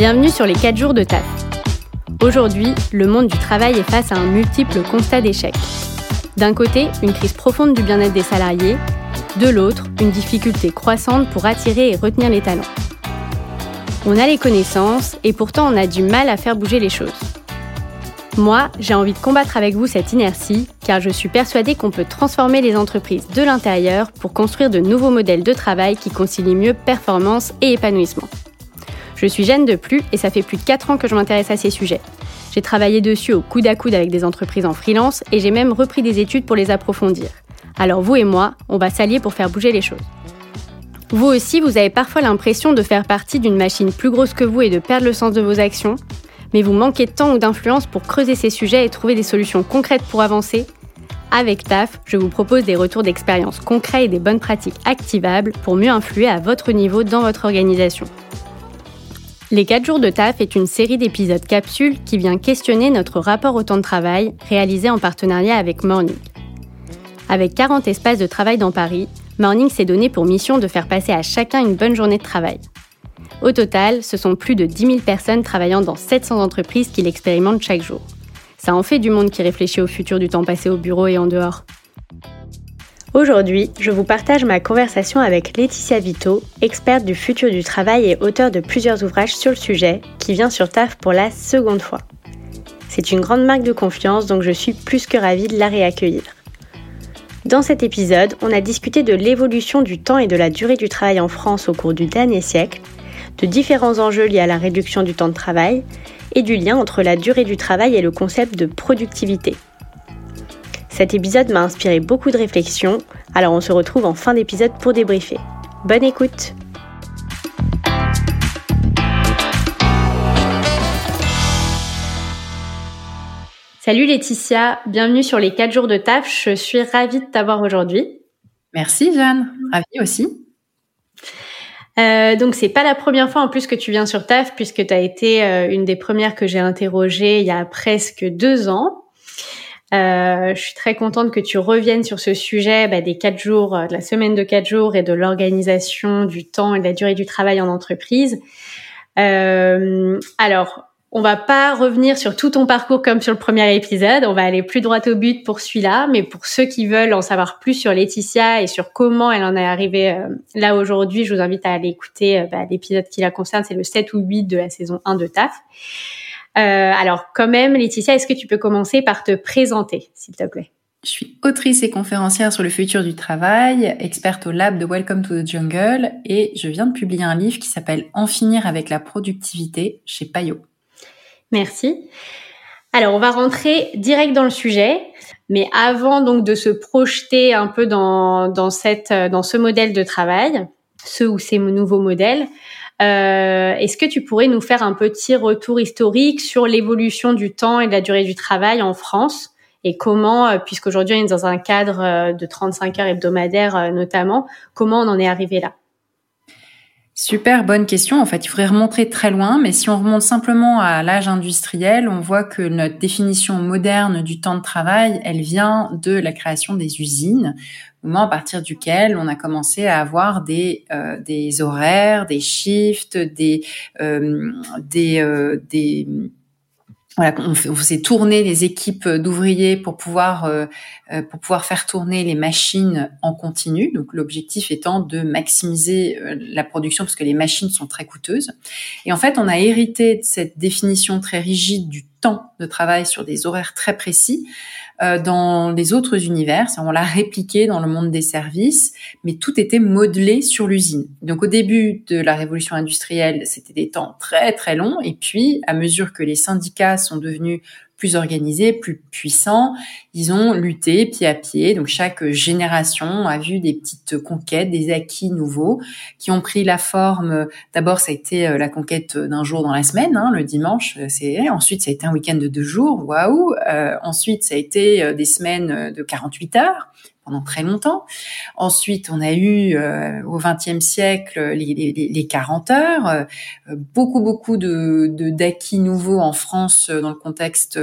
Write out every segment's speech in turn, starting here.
Bienvenue sur les 4 jours de taf. Aujourd'hui, le monde du travail est face à un multiple constat d'échec. D'un côté, une crise profonde du bien-être des salariés, de l'autre, une difficulté croissante pour attirer et retenir les talents. On a les connaissances et pourtant on a du mal à faire bouger les choses. Moi, j'ai envie de combattre avec vous cette inertie car je suis persuadée qu'on peut transformer les entreprises de l'intérieur pour construire de nouveaux modèles de travail qui concilient mieux performance et épanouissement. Je suis Jeanne de Plus et ça fait plus de 4 ans que je m'intéresse à ces sujets. J'ai travaillé dessus au coude à coude avec des entreprises en freelance et j'ai même repris des études pour les approfondir. Alors vous et moi, on va s'allier pour faire bouger les choses. Vous aussi, vous avez parfois l'impression de faire partie d'une machine plus grosse que vous et de perdre le sens de vos actions, mais vous manquez de temps ou d'influence pour creuser ces sujets et trouver des solutions concrètes pour avancer. Avec TAF, je vous propose des retours d'expérience concrets et des bonnes pratiques activables pour mieux influer à votre niveau dans votre organisation. Les 4 jours de taf est une série d'épisodes capsules qui vient questionner notre rapport au temps de travail réalisé en partenariat avec Morning. Avec 40 espaces de travail dans Paris, Morning s'est donné pour mission de faire passer à chacun une bonne journée de travail. Au total, ce sont plus de 10 000 personnes travaillant dans 700 entreprises qui l'expérimentent chaque jour. Ça en fait du monde qui réfléchit au futur du temps passé au bureau et en dehors. Aujourd'hui, je vous partage ma conversation avec Laetitia Vito, experte du futur du travail et auteure de plusieurs ouvrages sur le sujet, qui vient sur TAF pour la seconde fois. C'est une grande marque de confiance, donc je suis plus que ravie de la réaccueillir. Dans cet épisode, on a discuté de l'évolution du temps et de la durée du travail en France au cours du dernier siècle, de différents enjeux liés à la réduction du temps de travail et du lien entre la durée du travail et le concept de productivité. Cet épisode m'a inspiré beaucoup de réflexions, alors on se retrouve en fin d'épisode pour débriefer. Bonne écoute Salut Laetitia, bienvenue sur les 4 jours de taf. Je suis ravie de t'avoir aujourd'hui. Merci Jeanne, ravie aussi. Euh, donc c'est pas la première fois en plus que tu viens sur TAF puisque tu as été euh, une des premières que j'ai interrogées il y a presque deux ans. Euh, je suis très contente que tu reviennes sur ce sujet bah, des quatre jours, euh, de la semaine de quatre jours et de l'organisation du temps et de la durée du travail en entreprise. Euh, alors, on va pas revenir sur tout ton parcours comme sur le premier épisode. On va aller plus droit au but pour celui-là. Mais pour ceux qui veulent en savoir plus sur Laetitia et sur comment elle en est arrivée euh, là aujourd'hui, je vous invite à aller écouter bah, l'épisode qui la concerne. C'est le 7 ou 8 de la saison 1 de TAF. Euh, alors quand même, Laetitia, est-ce que tu peux commencer par te présenter, s'il te plaît? Je suis autrice et conférencière sur le futur du travail, experte au lab de Welcome to the Jungle et je viens de publier un livre qui s'appelle En finir avec la productivité chez Payot. Merci. Alors, on va rentrer direct dans le sujet, mais avant donc de se projeter un peu dans, dans, cette, dans ce modèle de travail, ce ou ces nouveaux modèles, euh, Est-ce que tu pourrais nous faire un petit retour historique sur l'évolution du temps et de la durée du travail en France et comment, euh, puisqu'aujourd'hui on est dans un cadre euh, de 35 heures hebdomadaires euh, notamment, comment on en est arrivé là? Super bonne question. En fait, il faudrait remonter très loin, mais si on remonte simplement à l'âge industriel, on voit que notre définition moderne du temps de travail, elle vient de la création des usines, moment à partir duquel on a commencé à avoir des euh, des horaires, des shifts, des euh, des euh, des voilà, on, faisait tourner les équipes d'ouvriers pour pouvoir euh, euh, pour pouvoir faire tourner les machines en continu. Donc l'objectif étant de maximiser euh, la production parce que les machines sont très coûteuses. Et en fait, on a hérité de cette définition très rigide du temps de travail sur des horaires très précis dans les autres univers. On l'a répliqué dans le monde des services, mais tout était modelé sur l'usine. Donc au début de la révolution industrielle, c'était des temps très très longs, et puis à mesure que les syndicats sont devenus plus organisés, plus puissants. Ils ont lutté pied à pied. Donc chaque génération a vu des petites conquêtes, des acquis nouveaux qui ont pris la forme. D'abord, ça a été euh, la conquête d'un jour dans la semaine, hein, le dimanche. Euh, c'est ensuite ça a été un week-end de deux jours. Waouh. Euh, ensuite, ça a été des semaines de 48 heures très longtemps. Ensuite, on a eu au XXe siècle les, les, les, 40 heures, beaucoup beaucoup de d'acquis nouveaux en France dans le contexte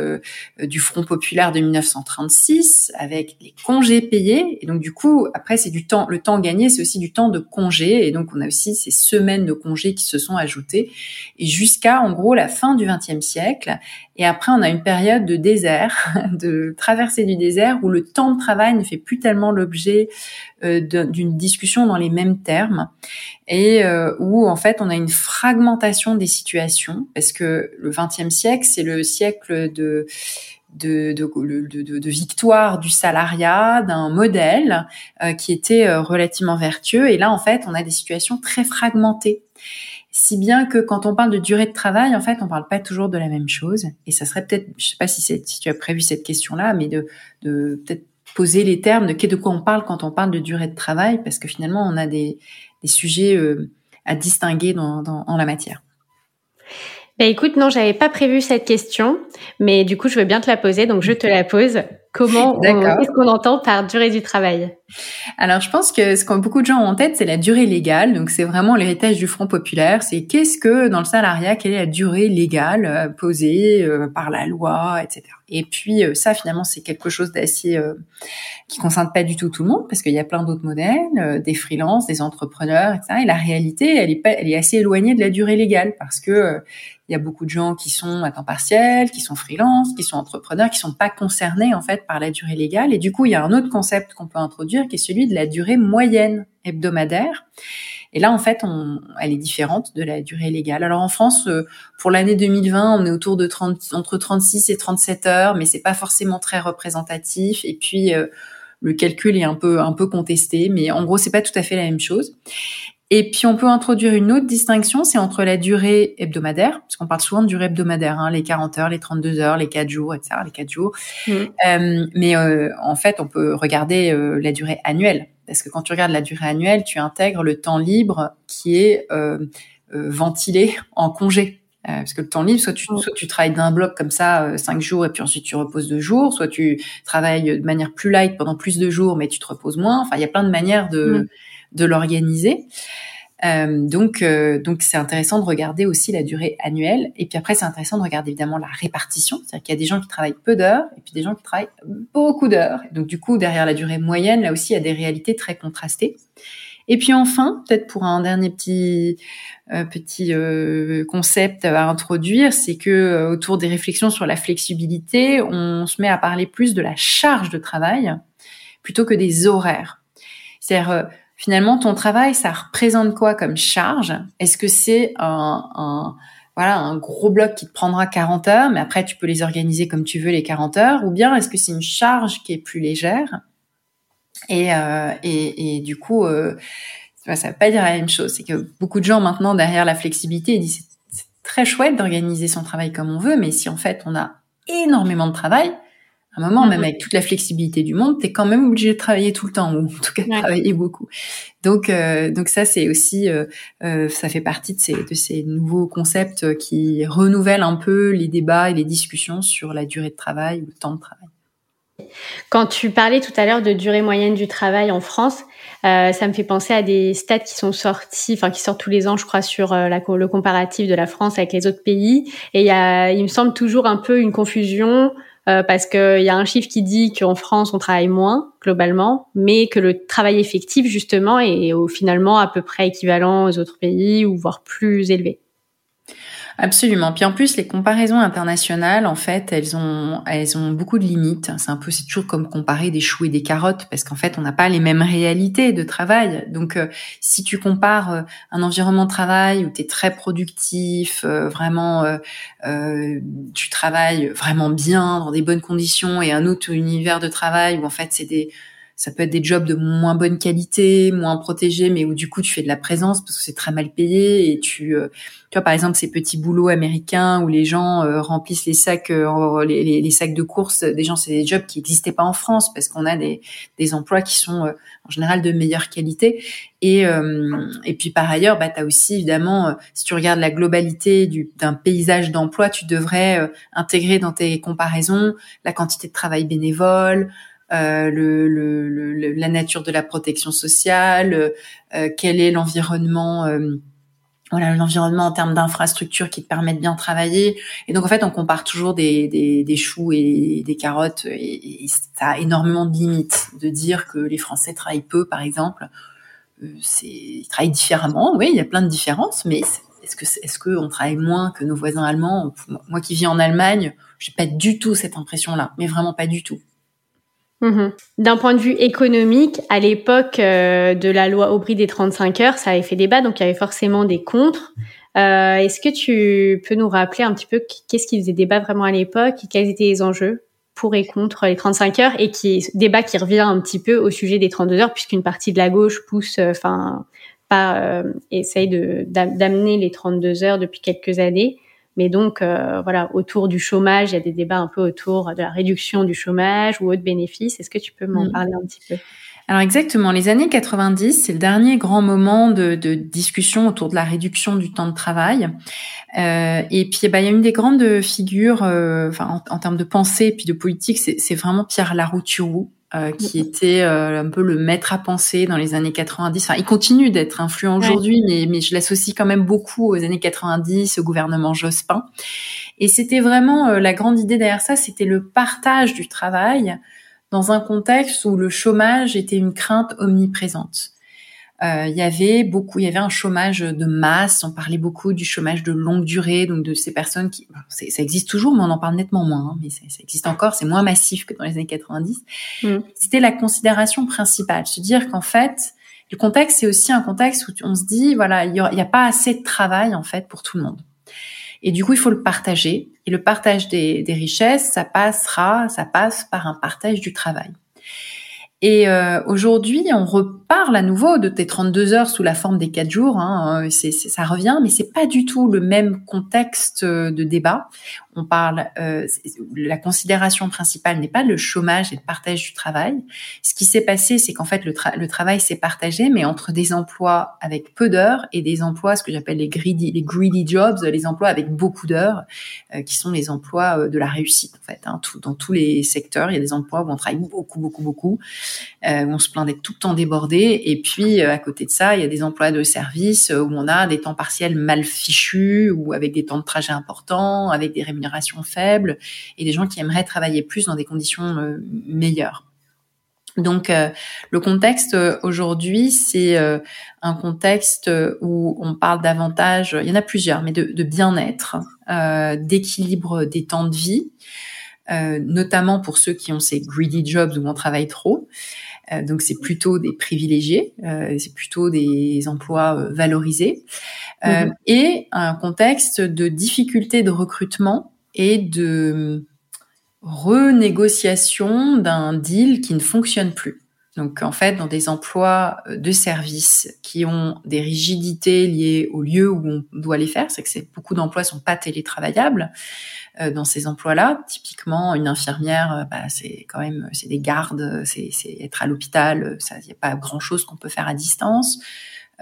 du Front populaire de 1936 avec les congés payés. Et donc du coup, après c'est du temps, le temps gagné, c'est aussi du temps de congé. Et donc on a aussi ces semaines de congés qui se sont ajoutées et jusqu'à en gros la fin du XXe siècle. Et après on a une période de désert, de traversée du désert où le temps de travail ne fait plus tellement l'objet euh, d'une discussion dans les mêmes termes et euh, où en fait on a une fragmentation des situations parce que le XXe siècle c'est le siècle de de, victoire du salariat, d'un modèle euh, qui était relativement vertueux. Et là, en fait, on a des situations très fragmentées. Si bien que quand on parle de durée de travail, en fait, on parle pas toujours de la même chose. Et ça serait peut-être, je sais pas si, si tu as prévu cette question-là, mais de, de peut-être poser les termes de, quoi on parle quand on parle de durée de travail, parce que finalement, on a des, des sujets euh, à distinguer dans, dans, en la matière. Bah écoute, non, j'avais pas prévu cette question, mais du coup, je veux bien te la poser, donc je te la pose. Comment, qu'est-ce qu'on entend par durée du travail? Alors, je pense que ce que beaucoup de gens ont en tête, c'est la durée légale. Donc, c'est vraiment l'héritage du Front populaire. C'est qu'est-ce que dans le salariat, quelle est la durée légale euh, posée euh, par la loi, etc. Et puis, euh, ça, finalement, c'est quelque chose d'assez qui concerne pas du tout tout le monde, parce qu'il y a plein d'autres modèles, des freelances, des entrepreneurs, etc. Et la réalité, elle est, pas, elle est assez éloignée de la durée légale, parce que il y a beaucoup de gens qui sont à temps partiel, qui sont freelance, qui sont entrepreneurs, qui sont pas concernés en fait par la durée légale. Et du coup, il y a un autre concept qu'on peut introduire qui est celui de la durée moyenne hebdomadaire. Et là, en fait, on, elle est différente de la durée légale. Alors en France, euh, pour l'année 2020, on est autour de 30, entre 36 et 37 heures, mais c'est pas forcément très représentatif. Et puis euh, le calcul est un peu un peu contesté, mais en gros, c'est pas tout à fait la même chose. Et puis on peut introduire une autre distinction, c'est entre la durée hebdomadaire, parce qu'on parle souvent de durée hebdomadaire, hein, les 40 heures, les 32 heures, les 4 jours, etc., les 4 jours. Mmh. Euh, mais euh, en fait, on peut regarder euh, la durée annuelle, parce que quand tu regardes la durée annuelle, tu intègres le temps libre qui est ventilé en congé. parce que le temps libre, soit tu, mmh. soit tu travailles d'un bloc comme ça, 5 jours, et puis ensuite tu reposes 2 jours, soit tu travailles de manière plus light pendant plus de jours, mais tu te reposes moins. Enfin, il y a plein de manières de... Mmh de l'organiser. Euh, donc, euh, donc c'est intéressant de regarder aussi la durée annuelle. Et puis après, c'est intéressant de regarder évidemment la répartition, c'est-à-dire qu'il y a des gens qui travaillent peu d'heures et puis des gens qui travaillent beaucoup d'heures. Donc du coup, derrière la durée moyenne, là aussi, il y a des réalités très contrastées. Et puis enfin, peut-être pour un dernier petit euh, petit concept à introduire, c'est que autour des réflexions sur la flexibilité, on se met à parler plus de la charge de travail plutôt que des horaires. C'est-à-dire finalement, ton travail, ça représente quoi comme charge? Est-ce que c'est un, voilà, un gros bloc qui te prendra 40 heures, mais après, tu peux les organiser comme tu veux les 40 heures? Ou bien est-ce que c'est une charge qui est plus légère? Et, euh, et, et, du coup, euh, ça ne veut pas dire la même chose. C'est que beaucoup de gens, maintenant, derrière la flexibilité, disent c'est très chouette d'organiser son travail comme on veut, mais si en fait, on a énormément de travail, un moment, même mhm. avec toute la flexibilité du monde, tu es quand même obligé de travailler tout le temps, ou en tout cas de travailler beaucoup. Donc, euh, donc ça, c'est aussi, euh, euh, ça fait partie de ces, de ces nouveaux concepts qui renouvellent un peu les débats et les discussions sur la durée de travail ou le temps de travail. Quand tu parlais tout à l'heure de durée moyenne du travail en France, euh, ça me fait penser à des stats qui sont sortis, enfin qui sortent tous les ans, je crois, sur euh, la, le comparatif de la France avec les autres pays. Et il y a, il me semble toujours un peu une confusion euh, parce qu'il y a un chiffre qui dit qu'en France on travaille moins globalement, mais que le travail effectif justement est finalement à peu près équivalent aux autres pays ou voire plus élevé. Absolument. Puis en plus, les comparaisons internationales, en fait, elles ont, elles ont beaucoup de limites. C'est un peu, c'est toujours comme comparer des choux et des carottes, parce qu'en fait, on n'a pas les mêmes réalités de travail. Donc, euh, si tu compares euh, un environnement de travail où tu es très productif, euh, vraiment, tu travailles vraiment bien, dans des bonnes conditions, et un autre univers de travail où en fait, c'est des ça peut être des jobs de moins bonne qualité, moins protégés, mais où du coup tu fais de la présence parce que c'est très mal payé et tu, euh, tu vois par exemple ces petits boulots américains où les gens euh, remplissent les sacs, euh, les, sacs de course, des gens c'est des jobs qui n'existaient pas en France parce qu'on a des, des emplois qui sont en général de meilleure qualité. Et, et puis par ailleurs, bah, tu as aussi évidemment, si tu regardes la globalité d'un paysage d'emploi, tu devrais intégrer dans tes comparaisons la quantité de travail bénévole, euh, le, le, la nature de la protection sociale, euh, quel est l'environnement. Euh, voilà l'environnement en termes d'infrastructures qui te permettent de bien travailler. Et donc en fait on compare toujours des, des, des choux et des carottes et, ça a énormément de limites de dire que les Français travaillent peu par exemple. Euh, c'est ils travaillent différemment. Oui il y a plein de différences mais est-ce que est-ce que on travaille moins que nos voisins allemands moi qui vis en Allemagne j'ai pas du tout cette impression là mais vraiment pas du tout Mhm. D'un point de vue économique, à l'époque euh, de la loi Aubry des 35 heures, ça avait fait débat, donc il y avait forcément des contres. Euh, Est-ce que tu peux nous rappeler un petit peu qu'est-ce qui faisait débat vraiment à l'époque et quels étaient les enjeux pour et contre les 35 heures et qui débat qui revient un petit peu au sujet des 32 heures puisqu'une partie de la gauche pousse, euh, enfin, pas euh, essaye de d'amener les 32 heures depuis quelques années. Mais donc, euh, voilà, autour du chômage, il y a des débats un peu autour de la réduction du chômage ou autres bénéfices. Est-ce que tu peux m'en mm. parler un petit peu? Alors exactement, les années 90, c'est le dernier grand moment de, de, discussion autour de la réduction du temps de travail. Euh, et puis, bah, il y a une des grandes figures, euh, enfin, en, en, termes de pensée et puis de politique, c'est vraiment Pierre Larouturou, euh, qui était euh, un peu le maître à penser dans les années 90. Enfin, il continue d'être influent aujourd'hui, mais, mais je l'associe quand même beaucoup aux années 90, au gouvernement Jospin. Et c'était vraiment euh, la grande idée derrière ça, c'était le partage du travail dans un contexte où le chômage était une crainte omniprésente. Euh, il y avait beaucoup, il y avait un chômage de masse. On parlait beaucoup du chômage de longue durée, donc de ces personnes qui, ça existe toujours, mais on en parle nettement moins. Hein, mais ça, existe encore, c'est moins massif que dans les années 90. Mm. C'était la considération principale, se dire qu'en fait, le contexte c'est aussi un contexte où on se dit, voilà, il n'y a, a, pas assez de travail en fait pour tout le monde. Et du coup, il faut le partager. Et le partage des, des richesses, ça passera, ça passe par un partage du travail. Et euh, aujourd'hui, on reparle à nouveau de tes 32 heures sous la forme des 4 jours. Hein, euh, ça revient, mais c'est pas du tout le même contexte euh, de débat. On parle, euh, la considération principale n'est pas le chômage et le partage du travail. Ce qui s'est passé, c'est qu'en fait le, travail s'est partagé, mais entre des emplois avec peu d'heures et des emplois, ce que j'appelle les greedy, les greedy jobs, les emplois avec beaucoup d'heures, qui sont les emplois de la réussite en fait. Hein, dans tous les secteurs, il y a des emplois où on travaille beaucoup, beaucoup, beaucoup euh, où on se plaint d'être tout le temps débordé. Et puis, euh, à côté de ça, il y a des emplois de service euh, où on a des temps partiels mal fichus ou avec des temps de trajet importants, avec des rémunérations faibles et des gens qui aimeraient travailler plus dans des conditions meilleures. Donc le contexte aujourd'hui, c'est un contexte où on parle davantage, il y en a plusieurs, mais de, de bien-être, d'équilibre des temps de vie, notamment pour ceux qui ont ces greedy jobs où on travaille trop, euh, donc c'est plutôt des privilégiés, euh, c'est plutôt des emplois euh, valorisés, mhm. et un contexte de difficulté de recrutement et de renégociation d'un deal qui ne fonctionne plus. Donc en fait, dans des emplois de service qui ont des rigidités liées au lieu où on doit les faire, c'est que beaucoup d'emplois sont pas télétravaillables. Euh, dans ces emplois-là. Typiquement, une infirmière, euh, bah, c'est quand même c'est des gardes, c'est être à l'hôpital, il n'y a pas grand-chose qu'on peut faire à distance.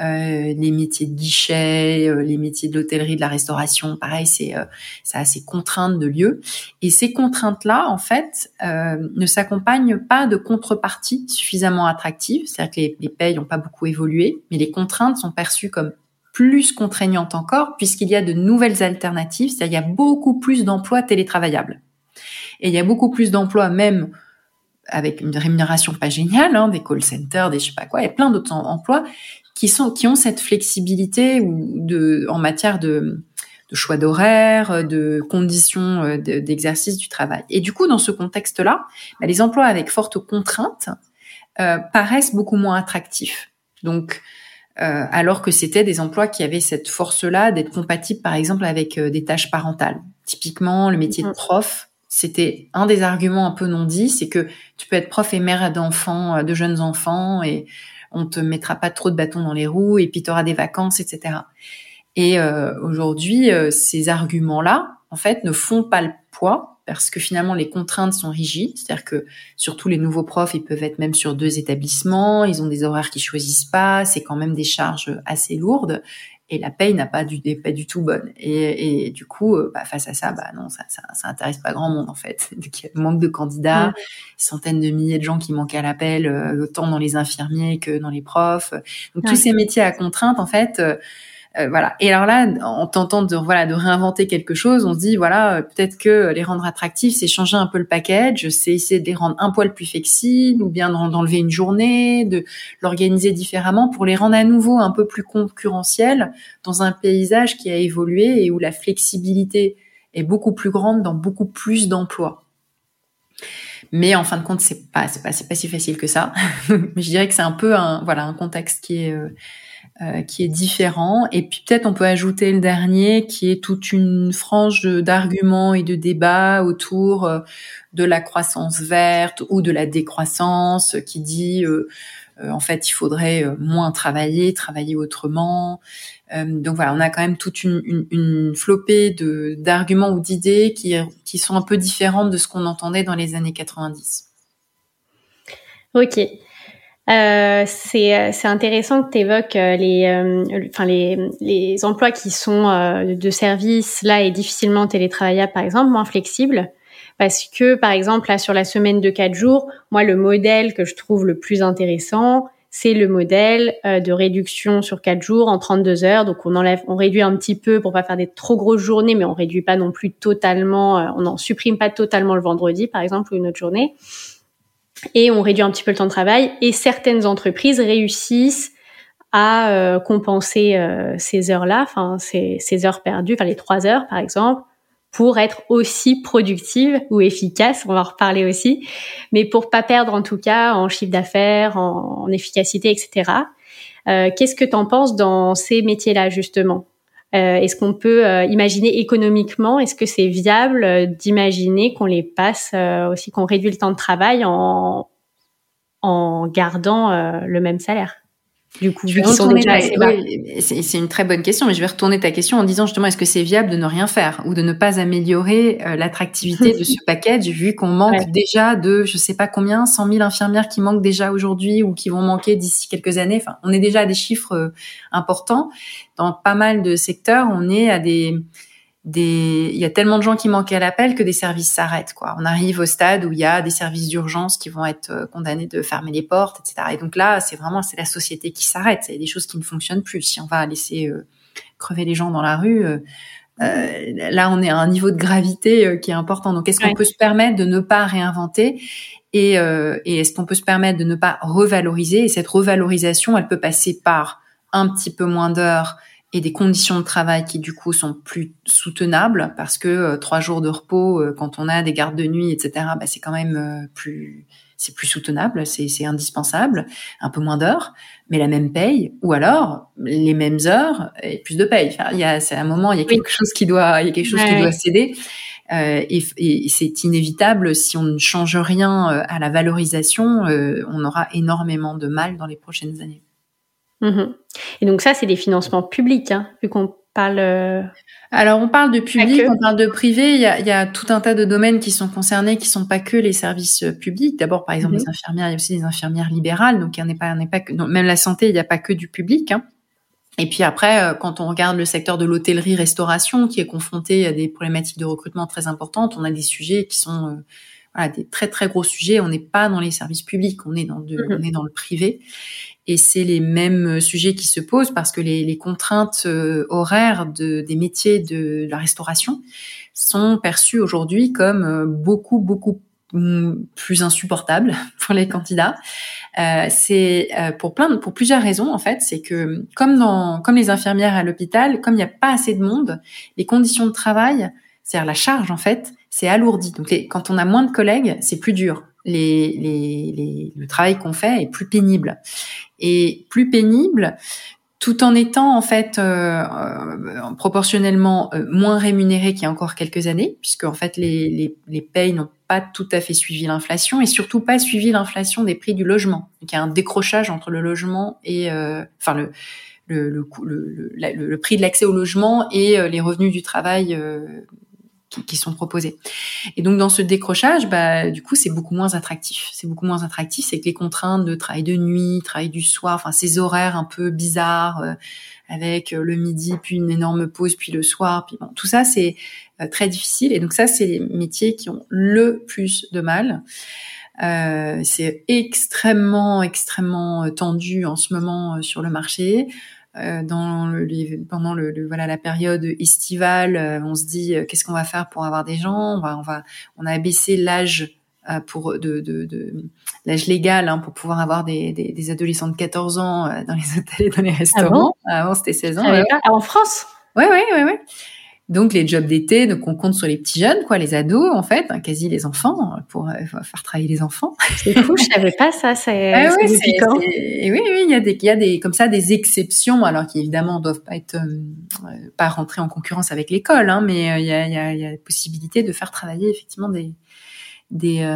Euh, les métiers de guichet, euh, les métiers de l'hôtellerie, de la restauration, pareil, c'est euh, ça a contraintes de lieu. Et ces contraintes-là, en fait, ne s'accompagnent pas de contreparties suffisamment attractives. C'est-à-dire que les, les payes n'ont pas beaucoup évolué, mais les contraintes sont perçues comme plus contraignante encore, puisqu'il y a de nouvelles alternatives, c'est-à-dire il y a beaucoup plus d'emplois télétravaillables. Et il y a beaucoup plus d'emplois même avec une rémunération pas géniale, hein, des call centers, des je sais pas quoi, a plein d'autres emplois qui sont qui ont cette flexibilité ou de en matière de, de choix d'horaire, de conditions euh, d'exercice du travail. Et du coup, dans ce contexte-là, bah, les emplois avec fortes contraintes euh, paraissent beaucoup moins attractifs. Donc, euh, alors que c'était des emplois qui avaient cette force-là d'être compatibles, par exemple, avec euh, des tâches parentales. Typiquement, le métier de mm-hmm. prof, c'était un des arguments un peu non dits, c'est que tu peux être prof et mère d'enfants, euh, de jeunes enfants, et on te mettra pas trop de bâtons dans les roues, et puis tu auras des vacances, etc. Et aujourd'hui, ces arguments-là, en fait, ne font pas le poids parce que finalement les contraintes sont rigides, c'est-à-dire que surtout les nouveaux profs, ils peuvent être même sur deux établissements, ils ont des horaires qu'ils choisissent pas, c'est quand même des charges assez lourdes et la paye n'a pas du pas du tout bonne. Et, et du coup euh, bah, face à ça bah non ça, ça ça intéresse pas grand monde en fait. Il y a manque de candidats centaines de milliers de gens qui manquent à l'appel euh, autant dans les infirmiers que dans les profs. Donc tous ces métiers à contrainte en fait euh, euh, voilà. Et alors là, en tentant de voilà de réinventer quelque chose, on se dit voilà peut-être que les rendre attractifs, c'est changer un peu le package, c'est essayer de les rendre un poil plus flexibles ou bien d'enlever une journée, de l'organiser différemment pour les rendre à nouveau un peu plus concurrentiels dans un paysage qui a évolué et où la flexibilité est beaucoup plus grande dans beaucoup plus d'emplois. Mais en fin de compte, c'est pas c'est pas c'est pas si facile que ça. Mais je dirais que c'est un peu un voilà un contexte qui est euh, euh, qui est différent. Et puis peut-être on peut ajouter le dernier, qui est toute une frange d'arguments et de débats autour euh, de la croissance verte ou de la décroissance, qui dit euh, en fait il faudrait moins travailler, travailler autrement. donc voilà, on a quand même toute une, une, une flopée de d'arguments ou d'idées qui, qui sont un peu différentes de ce qu'on entendait dans les années 90. Ok. Euh, c'est euh, c'est intéressant que tu évoques euh, les euh, enfin les les emplois qui sont de service là et difficilement télétravaillables par exemple moins flexibles parce que par exemple là sur la semaine de quatre jours moi le modèle que je trouve le plus intéressant c'est le modèle de réduction sur quatre jours en 32 heures. Donc on enlève on réduit un petit peu pour pas faire des trop grosses journées mais on réduit pas non plus totalement on n'en supprime pas totalement le vendredi par exemple ou une autre journée et on réduit un petit peu le temps de travail et certaines entreprises réussissent à euh, compenser euh, ces heures-là, enfin ces, heures perdues, enfin les trois heures par exemple, pour être aussi productive ou efficace. On va en reparler aussi, mais pour pas perdre en tout cas en chiffre d'affaires, en, en, efficacité, etc. Euh, Qu'est-ce que tu en penses dans ces métiers-là justement? Euh, Est-ce qu'on peut euh, imaginer économiquement, est-ce que c'est viable euh, d'imaginer qu'on les passe aussi, qu'on réduit le temps de travail en, en gardant le même salaire? Du coup, c'est une très bonne question, mais je vais retourner ta question en disant justement est-ce que c'est viable de ne rien faire ou de ne pas améliorer euh, l'attractivité de ce package vu qu'on manque déjà de je sais pas combien 100 000 infirmières qui manquent déjà aujourd'hui ou qui vont manquer d'ici quelques années? Enfin, on est déjà à des chiffres euh, importants dans pas mal de secteurs. On est à des des, il y a tellement de gens qui manquent à l'appel que des services s'arrêtent, quoi. On arrive au stade où il y a des services d'urgence qui vont être euh, condamnés de fermer les portes, etc. Et donc là, c'est vraiment, c'est la société qui s'arrête. Il y a des choses qui ne fonctionnent plus. Si on va laisser euh, crever les gens dans la rue, euh, là, on est à un niveau de gravité qui est important. Donc, est-ce qu'on peut se permettre de ne pas réinventer et, et est-ce qu'on peut se permettre de ne pas revaloriser? Et cette revalorisation, elle peut passer par un petit peu moins d'heures et des conditions de travail qui du coup sont plus soutenables parce que euh, trois jours de repos euh, quand on a des gardes de nuit etc bah, c'est quand même euh, plus c'est plus soutenable c'est c'est indispensable un peu moins d'heures mais la même paye ou alors les mêmes heures et plus de paye. Enfin, il y a c'est un moment il y a quelque chose qui doit il y a quelque chose qui doit céder et, et c'est inévitable si on ne change rien à la valorisation on aura énormément de mal dans les prochaines années Mhm. Et donc ça, c'est des financements publics, hein, vu qu'on parle. Euh, Alors on parle de public, on parle de privé. Il y, a, il y, a, tout un tas de domaines qui sont concernés, qui sont pas que les services euh, publics. D'abord, par exemple, mhm. les infirmières, il y a aussi des infirmières libérales, donc il n'y en a pas, pas que. même la santé, il n'y a pas que du public. Hein. Et puis après, euh, quand on regarde le secteur de l'hôtellerie-restauration, qui est confronté à des problématiques de recrutement très importantes, on a des sujets qui sont voilà, des très très gros sujets. On n'est pas dans les services publics, on est dans, de, mhm. on est dans le privé. Et c'est les mêmes sujets qui se posent parce que les, les contraintes euh, horaires de, des métiers de la restauration sont perçues aujourd'hui comme euh, beaucoup, beaucoup plus insupportables pour les candidats. Euh, c'est euh, pour plein pour plusieurs raisons en fait. C'est que comme dans comme les infirmières à l'hôpital, comme il n'y a pas assez de monde, les conditions de travail, c'est-à-dire la charge en fait, c'est alourdi. Donc quand on a moins de collègues, c'est plus dur. Les, les, les, le travail qu'on fait est plus pénible et plus pénible tout en étant en fait euh, euh proportionnellement euh, moins rémunéré qu'il y a encore quelques années, puisque en fait les, les, les payes n'ont pas tout à fait suivi l'inflation et surtout pas suivi l'inflation des prix du logement. Donc il y a un décrochage entre le logement et euh, enfin le le, le, le, le, prix de l'accès au logement et les revenus du travail qui, sont proposés. Et donc dans ce décrochage, bah, du coup, c'est beaucoup moins attractif. C'est beaucoup moins attractif, c'est que les contraintes de travail de nuit, travail du soir, enfin ces horaires un peu bizarres euh, avec euh, le midi puis une énorme pause puis le soir, puis bon, tout ça c'est euh, très difficile. Et donc ça, c'est les métiers qui ont le plus de mal. C'est extrêmement, extrêmement tendu en ce moment sur le marché. Euh, dans pendant le, voilà la période estivale, euh, on se dit euh, qu'est-ce qu'on va faire pour avoir des gens? On va on va on a abaissé l'âge pour de, de, de l'âge légal hein, pour pouvoir avoir des, des, des, adolescents de 14 ans dans les hôtels et dans les ah restaurants. Avant c'était 16 ans. Ah, en France? Ouais ouais ouais ouais. Donc les jobs d'été, donc on compte sur les petits jeunes, quoi, les ados en fait, hein, quasi les enfants pour euh, faire travailler les enfants. C'est fou, je savais pas ça. C'est ah oui, oui, oui, il y a des, il y a des comme ça des exceptions, alors qui évidemment doivent pas être euh, pas rentrer en concurrence avec l'école, hein, mais euh, il y a, il y a, il y a la possibilité de faire travailler effectivement des des,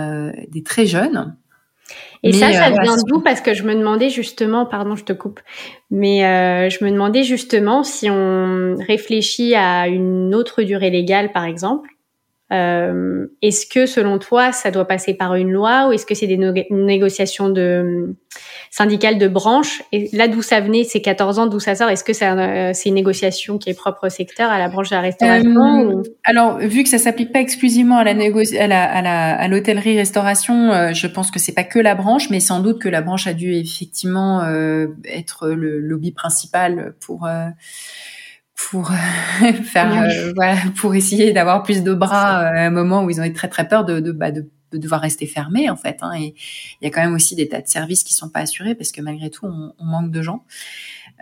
des très jeunes et ça, ça euh, vient d'où? Parce que je me demandais justement, pardon, je te coupe, mais euh, je me demandais justement si on réfléchit à une autre durée légale, par exemple, euh, est-ce que selon toi, ça doit passer par une loi ou est-ce que c'est des négociations de syndicales de branche Et là, d'où ça venait, ces 14 ans, d'où ça sort? Est-ce que euh, c'est une négociation qui est propre au secteur, à la branche de la restauration euh, Alors, vu que ça s'applique pas exclusivement à la à la à l'hôtellerie-restauration, euh, je pense que c'est pas que la branche, mais sans doute que la branche a dû effectivement être le lobby principal pour pour euh, faire euh, voilà pour essayer d'avoir plus de bras euh, à un moment où ils ont eu très très peur de de, bah, de, de devoir rester fermés en fait hein, et il y a quand même aussi des tas de services qui sont pas assurés parce que malgré tout on, on manque de gens.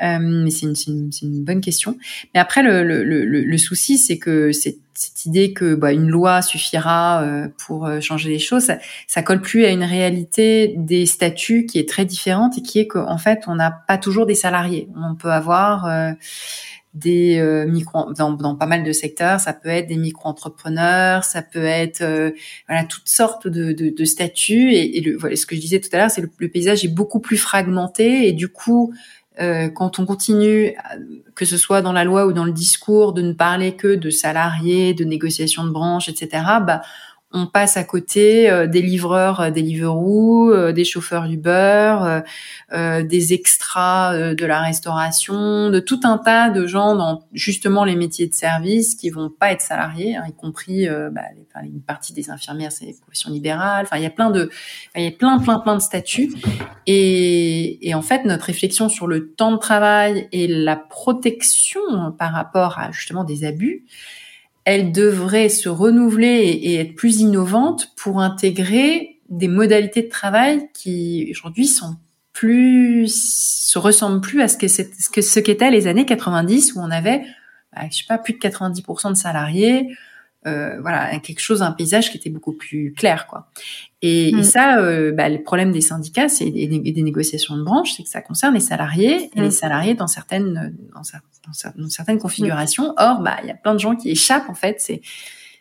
Euh, mais c'est une, une, une, bonne question. Mais après le, le, le, le souci c'est que cette, cette idée que bah, une loi suffira pour changer les choses ça, ça colle plus à une réalité des statuts qui est très différente et qui est qu'en fait on n'a pas toujours des salariés. On peut avoir des euh, micro dans, dans, pas mal de secteurs ça peut être des micro-entrepreneurs ça peut être euh, voilà toutes sortes de, de, de statuts. Et, et le, voilà, ce que je disais tout à l'heure c'est le, le, paysage est beaucoup plus fragmenté. Et du coup euh, quand on continue que ce soit dans la loi ou dans le discours de ne parler que de salariés de négociations de branches etc bah on passe à côté euh, des livreurs, euh, des Deliveroo, euh, des chauffeurs Uber, euh, des extras de la restauration, de tout un tas de gens dans justement les métiers de service qui vont pas être salariés, hein, y compris bah, une partie des infirmières, c'est les professions libérales. Enfin, il y a plein de, il y a plein, plein, plein de statuts. Et, et en fait, notre réflexion sur le temps de travail et la protection par rapport à justement des abus, elle devrait se renouveler et, être plus innovante pour intégrer des modalités de travail qui aujourd'hui sont plus se ressemblent plus à ce que ce que qu'étaient les années 90 où on avait bah, je sais pas plus de 90% de salariés euh, voilà quelque chose un paysage qui était beaucoup plus clair quoi et, mm. ça euh, bah, le problème des syndicats c'est des, des, négociations de branche c'est que ça concerne les salariés et les mm. salariés dans certaines dans, dans certaines configurations or bah il y a plein de gens qui échappent en fait c'est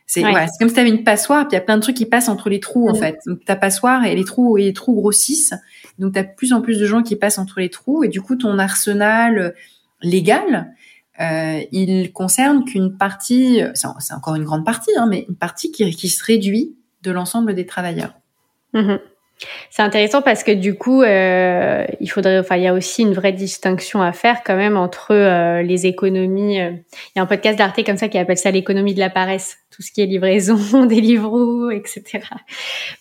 c'est voilà, comme si tu avais une passoire, puis il y a plein de trucs qui passent entre les trous en mm. fait. Donc ta passoire et les trous et les trous grossissent. Donc tu as de plus en plus de gens qui passent entre les trous et du coup ton arsenal légal, euh, il concerne qu'une partie, c'est encore une grande partie, hein, mais une partie qui, qui se réduit de l'ensemble des travailleurs. Mhm. C'est intéressant parce que du coup, euh, il faudrait, enfin, il y a aussi une vraie distinction à faire quand même entre euh, les économies. Euh, il y a un podcast d'Arte comme ça qui appelle ça l'économie de la paresse, tout ce qui est livraison, Deliveroo, etc.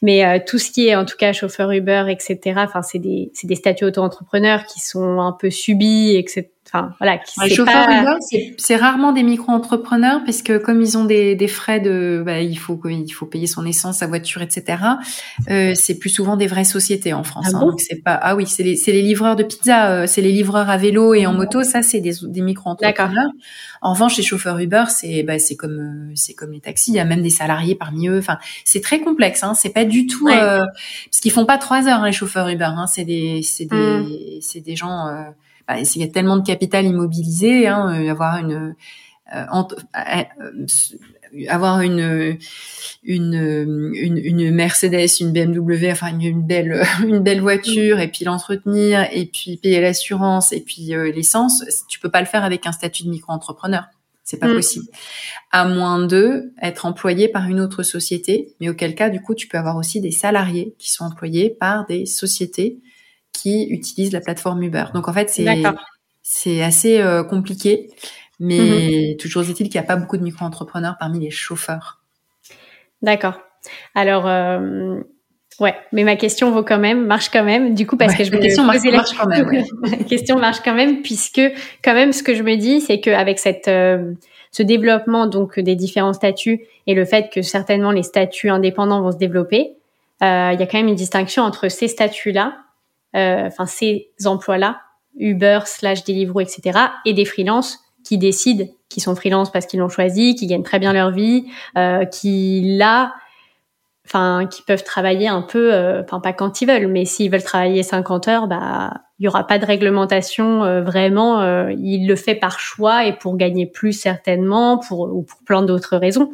Mais euh, tout ce qui est, en tout cas, chauffeur Uber, etc. Enfin, c'est des, c'est des statuts auto-entrepreneurs qui sont un peu subis, etc Enfin, voilà. Les chauffeurs Uber, c'est rarement des micro-entrepreneurs parce que comme ils ont des, des frais de, bah, il faut il faut payer son essence, sa voiture, etc. Euh, c'est plus souvent des vraies sociétés en France. Ah hein, donc c'est pas, ah oui, c'est les, les livreurs de pizza, euh, c'est les livreurs à vélo et en moto, ça c'est des, des micro-entrepreneurs. En revanche, les chauffeurs Uber, c'est bah, c'est comme euh, c'est comme les taxis, il y a même des salariés parmi eux. Enfin, c'est très complexe. Hein, c'est pas du tout parce qu'ils font pas trois heures hein, les chauffeurs Uber. Hein, c'est des c'est des c'est des gens bah, il y a tellement de capital immobilisé, hein, euh, avoir une euh, euh, avoir une, une, une Mercedes, une BMW, enfin une, belle une belle voiture, et puis l'entretenir, et puis payer l'assurance, et puis l'essence, tu peux pas le faire avec un statut de micro-entrepreneur. C'est pas Mm. possible. À moins de être employé par une autre société, mais auquel cas, du coup, tu peux avoir aussi des salariés qui sont employés par des sociétés qui utilisent la plateforme Uber. Donc en fait, c'est c'est assez euh, compliqué, mais toujours est-il qu'il n'y a pas beaucoup de micro-entrepreneurs parmi les chauffeurs. D'accord. Alors, euh, ouais, mais ma question vaut quand même, marche quand même, du coup, parce Ouais, que je me question marche- posais la- marche quand même, ouais. la question marche quand même, puisque quand même, ce que je me dis, c'est qu'avec cette euh, ce développement donc des différents statuts et le fait que certainement les statuts indépendants vont se développer, euh, il y a quand même une distinction entre ces statuts-là, enfin ces emplois-là, Uber slash Deliveroo, etc., et des freelances qui décident, qui sont freelance parce qu'ils l'ont choisi, qui gagnent très bien leur vie, euh, qui là, enfin, qui peuvent travailler un peu, euh, enfin pas quand ils veulent, mais s'ils veulent travailler 50 heures, bah il y aura pas de réglementation euh, vraiment. euh, il le fait par choix et pour gagner plus certainement, pour ou pour plein d'autres raisons.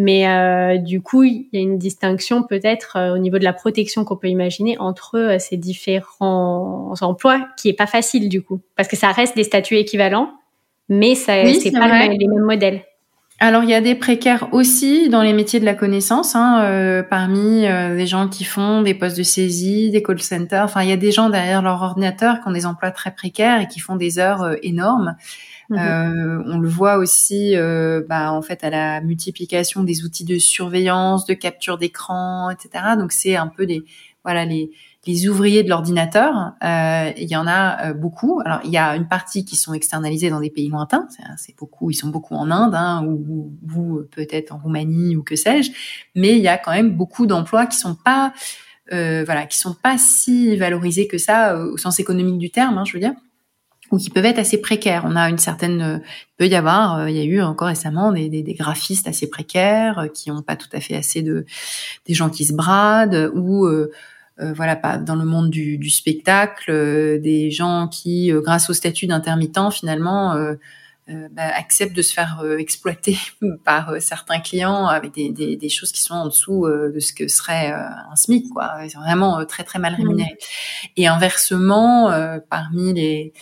Mais euh, du coup, il y a une distinction peut-être euh, au niveau de la protection qu'on peut imaginer entre euh, ces différents emplois qui est pas facile du coup, parce que ça reste des statuts équivalents, mais ça Oui, c'est pas le- les mêmes modèles. Alors il y a des précaires aussi dans les métiers de la connaissance, hein, parmi des gens qui font des postes de saisie, des call centers. Enfin, il y a des gens derrière leur ordinateur qui ont des emplois très précaires et qui font des heures énormes. Mhm. Euh, on le voit aussi, euh, bah, en fait, à la multiplication des outils de surveillance, de capture d'écran, etc. Donc c'est un peu voilà, les les ouvriers de l'ordinateur. Euh, il y en a euh, beaucoup. Alors il y a une partie qui sont externalisés dans des pays lointains. C'est- C'est beaucoup, ils sont beaucoup en Inde, hein, ou- ou peut-être en Roumanie ou que sais-je. Mais il y a quand même beaucoup d'emplois qui sont pas, euh, voilà, qui sont pas si valorisés que ça euh, au sens économique du terme, hein, je veux dire ou qui peuvent être assez précaires. On a une certaine, euh, il peut y avoir, euh, il y a eu encore récemment des, des, des graphistes assez précaires euh, qui n'ont pas tout à fait assez de, des gens qui se bradent ou euh, euh, voilà, pas dans le monde du, du spectacle, euh, des gens qui, euh, grâce au statut d'intermittent, finalement, euh, euh, bah, acceptent de se faire euh, exploiter par euh, certains clients avec des, des, des choses qui sont en dessous euh, de ce que serait euh, un SMIC, quoi. Ils sont vraiment euh, très très mal rémunérés. Et inversement, euh, parmi les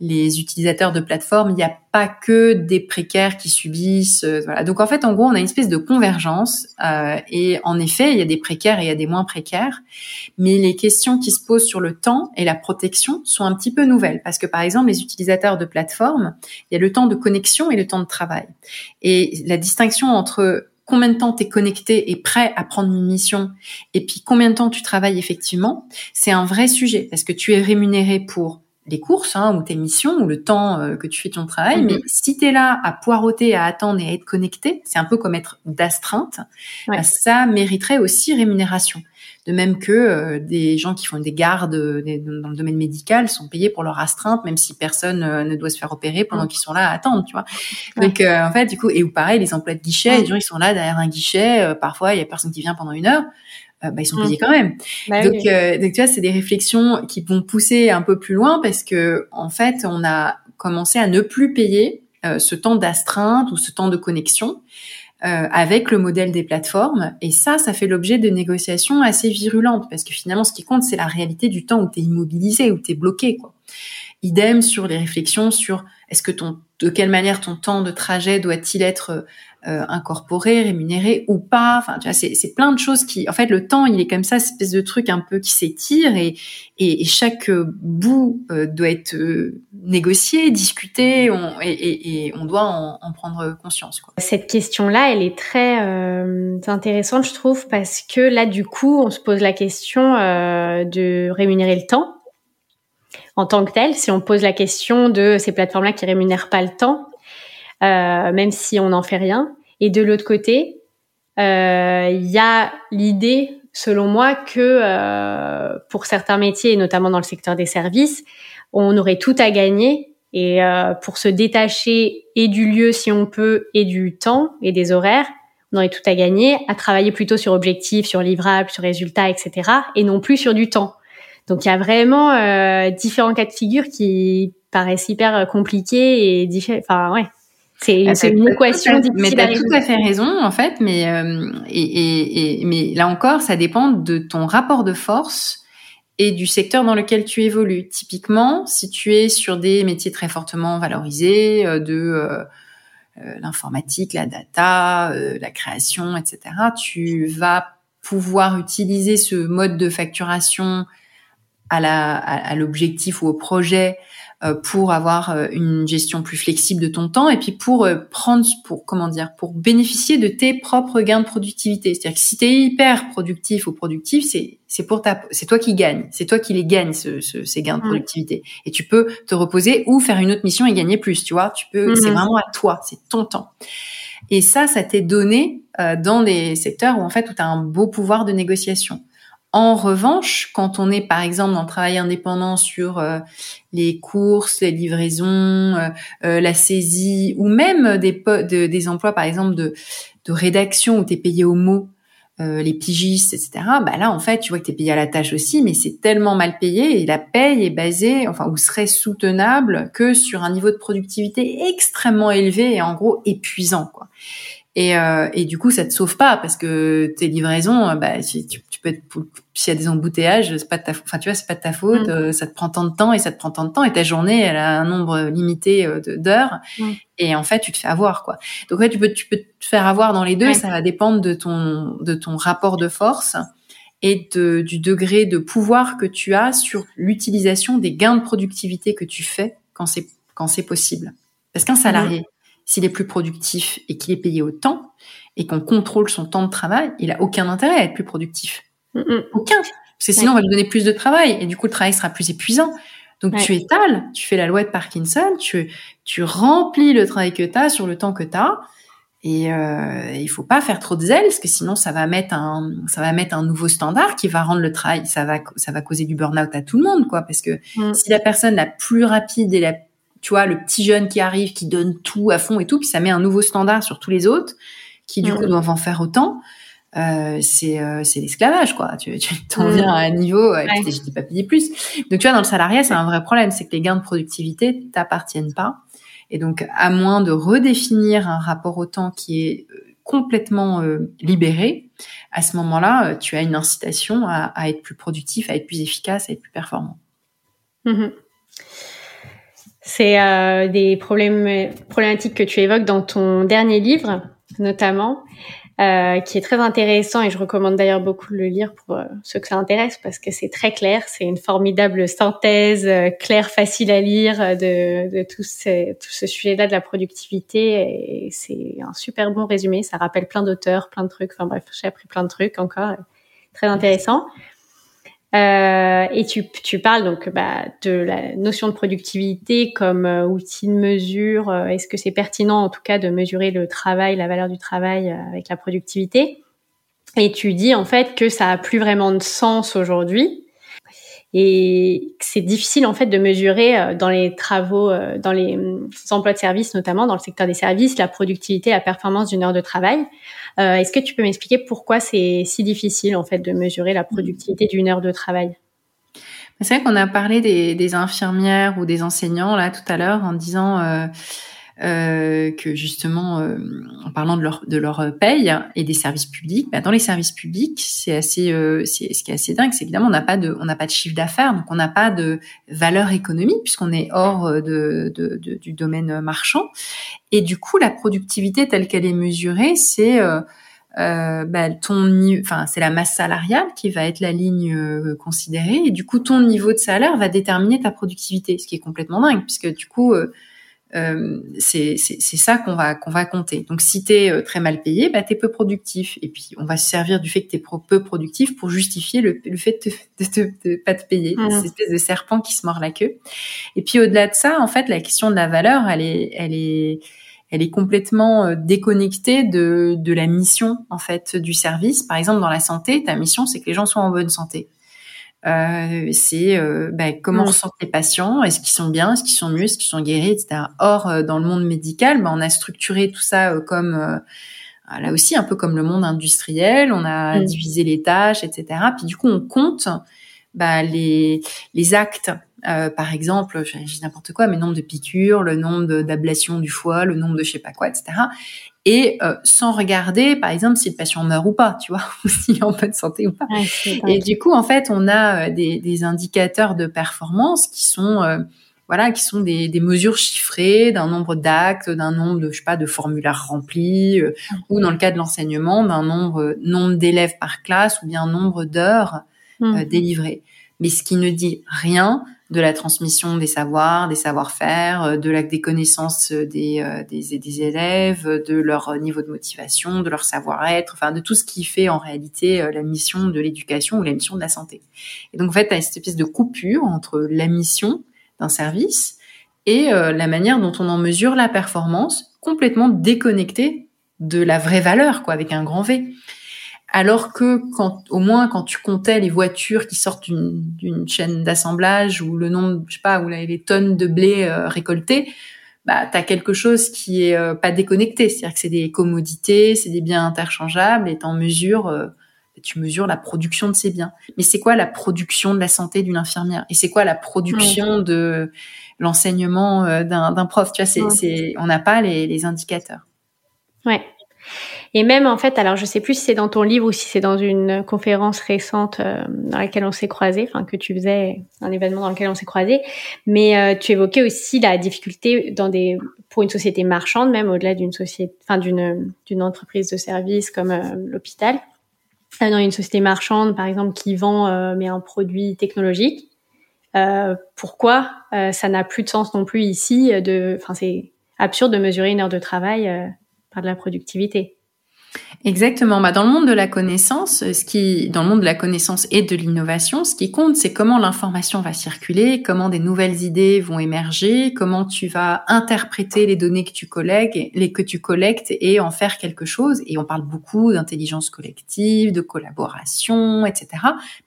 les utilisateurs de plateformes, il n'y a pas que des précaires qui subissent. euh, voilà. Donc en fait, en gros, on a une espèce de convergence. euh, et en effet, il y a des précaires et il y a des moins précaires. Mais les questions qui se posent sur le temps et la protection sont un petit peu nouvelles. Parce que par exemple, les utilisateurs de plateformes, il y a le temps de connexion et le temps de travail. Et la distinction entre combien de temps tu es connecté et prêt à prendre une mission et puis combien de temps tu travailles effectivement, c'est un vrai sujet parce que tu es rémunéré pour les courses hein, ou tes missions ou le temps euh, que tu fais ton travail. Mhm. Mais si tu es là à poireauter, à attendre et à être connecté, c'est un peu comme être d'astreinte, Ouais. bah, ça mériterait aussi rémunération. De même que euh, des gens qui font des gardes euh, des- dans le domaine médical sont payés pour leur astreinte, même si personne euh, ne doit se faire opérer pendant qu'ils sont là à attendre, tu vois. Ouais. Donc en fait, du coup, et ou pareil, les emplois de guichet, les gens ils sont là derrière un guichet, parfois il y a personne qui vient pendant une heure, euh, bah, ils sont Mhm. payés quand même. Bah donc, oui. euh, donc tu vois, c'est des réflexions qui vont pousser un peu plus loin parce que en fait, on a commencé à ne plus payer euh, ce temps d'astreinte ou ce temps de connexion euh, avec le modèle des plateformes. Et ça, ça fait l'objet de négociations assez virulentes parce que finalement, ce qui compte, c'est la réalité du temps où tu es immobilisé, où tu es bloqué. Quoi. Idem sur les réflexions sur est-ce que ton, de quelle manière ton temps de trajet doit-il être euh, incorporé, rémunéré ou pas. Enfin, tu vois, c'est, plein de choses qui, en fait, le temps, il est comme ça, cette espèce de truc un peu qui s'étire et, et, chaque euh, bout euh, doit être euh, négocié, discuté, on, et, et, on doit en, en prendre conscience. Quoi. Cette question-là, elle est très euh, intéressante, je trouve, parce que là, du coup, on se pose la question de rémunérer le temps en tant que tel. Si on pose la question de ces plateformes-là qui rémunèrent pas le temps, euh, même si on n'en fait rien. Et de l'autre côté, euh, il y a l'idée, selon moi, que euh, pour certains métiers, et notamment dans le secteur des services, on aurait tout à gagner et euh, pour se détacher et du lieu si on peut et du temps et des horaires, on aurait tout à gagner à travailler plutôt sur objectifs, sur livrables, sur résultats, etc. et non plus sur du temps. Donc il y a vraiment euh, différents cas de figure qui paraissent hyper euh, compliqués et diffé- enfin ouais. C'est Ah, t'as- une équation difficile Mais tu as tout à fait raison, en fait. Mais, euh, et, et, et, mais là encore, ça dépend de ton rapport de force et du secteur dans lequel tu évolues. Typiquement, si tu es sur des métiers très fortement valorisés, euh, de, l'informatique, la data, la création, etc. Tu vas pouvoir utiliser ce mode de facturation à la à, l'objectif ou au projet euh, pour avoir euh, une gestion plus flexible de ton temps et puis pour euh, prendre pour comment dire pour bénéficier de tes propres gains de productivité. C'est-à-dire que si tu es hyper productif ou productif c'est c'est pour ta c'est toi qui gagne. C'est toi qui les gagne ce, ce, ces gains de productivité. Et tu peux te reposer ou faire une autre mission et gagner plus tu vois. Tu peux c'est mmh. vraiment à toi c'est ton temps. Et ça ça t'est donné dans des secteurs où en fait où tu as un beau pouvoir de négociation en revanche, quand on est par exemple dans le travail indépendant sur euh, les courses, les livraisons, euh, euh, la saisie, ou même des, des emplois par exemple de, rédaction où tu es payé au mot, les pigistes, etc. Bah là, en fait, tu vois que tu es payé à la tâche aussi, mais c'est tellement mal payé et la paye est basée, enfin, ou serait soutenable que sur un niveau de productivité extrêmement élevé et en gros épuisant, quoi. Et, euh, et, du coup, ça te sauve pas parce que tes livraisons, bah, tu, tu peux être, s'il y a des embouteillages, c'est pas de ta, enfin tu vois, c'est pas de ta faute. Mm. Euh, ça te prend tant de temps et ça te prend tant de temps et ta journée, elle a un nombre limité euh, d'heures. Mm. Et en fait, tu te fais avoir quoi. Donc ouais, tu peux, tu peux te faire avoir dans les deux. Ça va dépendre de ton, de ton rapport de force et de, du degré de pouvoir que tu as sur l'utilisation des gains de productivité que tu fais quand c'est quand c'est possible. Parce qu'un salarié, s'il est plus productif et qu'il est payé au temps et qu'on contrôle son temps de travail, il a aucun intérêt à être plus productif. Aucun. Parce que sinon, on va lui donner plus de travail et du coup, le travail sera plus épuisant. Donc, tu étales, tu fais la loi de Parkinson, tu, tu remplis le travail que tu as sur le temps que tu as. Et euh, il faut pas faire trop de zèle, parce que sinon ça va mettre un ça va mettre un nouveau standard qui va rendre le travail ça va ça va causer du burn-out à tout le monde quoi parce que mm. si la personne la plus rapide et la tu vois, le petit jeune qui arrive, qui donne tout à fond et tout, puis ça met un nouveau standard sur tous les autres, qui du coup doivent en faire autant. Euh, c'est euh, c'est l'esclavage quoi. Tu tu t'en viens à un niveau et puis je t'ai pas payé plus. Donc tu vois dans le salariat c'est un vrai problème c'est que les gains de productivité t'appartiennent pas. Et donc à moins de redéfinir un rapport au temps qui est euh, complètement euh, libéré à ce moment-là tu as une incitation à, à, être plus productif à être plus efficace à être plus performant. Mm-hmm. C'est euh, des problèmes, problématiques que tu évoques dans ton dernier livre, notamment, euh, qui est très intéressant et je recommande d'ailleurs beaucoup de le lire pour euh, ceux que ça intéresse parce que c'est très clair, c'est une formidable synthèse claire, facile à lire de, de tout, ce, sujet-là de la productivité c'est un super bon résumé. Ça rappelle plein d'auteurs, plein de trucs. Enfin bref, j'ai appris plein de trucs encore, très intéressant. Euh, et tu, tu, parles donc bah, de la notion de productivité comme euh, outil de mesure. Euh, est-ce que c'est pertinent en tout cas de mesurer le travail, la valeur du travail euh, avec la productivité? Et tu dis en fait que ça a plus vraiment de sens aujourd'hui et c'est difficile en fait de mesurer dans les travaux, dans les emplois de service notamment dans le secteur des services, la productivité, la performance d'une heure de travail. Euh, est-ce que tu peux m'expliquer pourquoi c'est si difficile en fait de mesurer la productivité d'une heure de travail? C'est vrai qu'on a parlé des, infirmières ou des enseignants là tout à l'heure en disant euh, euh, que justement, en parlant de leur de leur paye et des services publics, bah, dans les services publics, c'est assez, c'est ce qui est assez dingue, c'est évidemment on n'a pas de on n'a pas de chiffre d'affaires, donc on n'a pas de valeur économique puisqu'on est hors de, de, du domaine marchand, et du coup, la productivité telle qu'elle est mesurée, c'est euh, euh, bah, ton, enfin, c'est la masse salariale qui va être la ligne euh, considérée, et du coup, ton niveau de salaire va déterminer ta productivité, ce qui est complètement dingue, puisque du coup, euh, euh c'est ça qu'on va qu'on va compter. Donc, si tu es très mal payé, bah, tu es peu productif, et puis on va se servir du fait que tu es peu productif pour justifier le, le fait de, de, de, pas te payer, mmh. cette espèce de serpent qui se mord la queue. Et puis au-delà de ça, en fait, la question de la valeur, elle est, elle est elle est complètement euh, déconnectée de, de la mission en fait du service. Par exemple, dans la santé, ta mission c'est que les gens soient en bonne santé. Euh, c'est euh, bah, comment ressentent les patients, est-ce qu'ils sont bien, est-ce qu'ils sont mieux, est-ce qu'ils sont guéris, etc. Or, euh, dans le monde médical, bah, on a structuré tout ça comme là aussi un peu comme le monde industriel, on a mm. divisé les tâches, etc. Puis du coup, on compte bah, les, les actes euh, par exemple, dis n'importe quoi, mais nombre de piqûres, le nombre d'ablations du foie, le nombre de je sais pas quoi, etc. Et euh, sans regarder, par exemple, si le patient meurt ou pas, tu vois, ou s'il est en bonne santé ou pas. et du coup, en fait, on a euh, des, des indicateurs de performance qui sont voilà, qui sont des, des mesures chiffrées d'un nombre d'actes, d'un nombre de, je sais pas, de formulaires remplis, euh, ou dans le cas de l'enseignement, d'un nombre, nombre d'élèves par classe, ou bien nombre d'heures mmh. délivrées. Mais ce qui ne dit rien de la transmission des savoirs, des savoir-faire, euh, de la des connaissances des, euh, des, des, élèves, de leur niveau de motivation, de leur savoir-être, enfin de tout ce qui fait en réalité euh, la mission de l'éducation ou la mission de la santé. Et donc en fait, tu as cette espèce de coupure entre la mission d'un service et la manière dont on en mesure la performance, complètement déconnectée de la vraie valeur, quoi, avec un grand V. Alors que quand, au moins, quand tu comptais les voitures qui sortent d'une chaîne d'assemblage ou le nombre, je sais pas, ou les tonnes de blé euh, récoltées, bah, t'as quelque chose qui est euh, pas déconnecté. C'est-à-dire que c'est des commodités, c'est des biens interchangeables et en mesures, euh, tu mesures la production de ces biens. Mais c'est quoi la production de la santé d'une infirmière? Et c'est quoi la production de l'enseignement d'un prof? Tu vois, c'est, on n'a pas les, les indicateurs. Ouais. Et même en fait, alors je sais plus si c'est dans ton livre ou si c'est dans une conférence récente euh, dans laquelle on s'est croisés, enfin que tu faisais un événement dans lequel on s'est croisés, mais euh, tu évoquais aussi la difficulté dans des pour une société marchande, même au-delà d'une société, enfin d'une d'une entreprise de service comme euh, l'hôpital, dans une société marchande par exemple qui vend mais un produit technologique. pourquoi ça n'a plus de sens non plus ici de, enfin c'est absurde de mesurer une heure de travail par de la productivité. Exactement. Bah, dans le monde de la connaissance, ce qui, dans le monde de la connaissance et de l'innovation, ce qui compte, c'est comment l'information va circuler, comment des nouvelles idées vont émerger, comment tu vas interpréter les données que tu collectes, les que tu collectes et en faire quelque chose. Et on parle beaucoup d'intelligence collective, de collaboration, etc.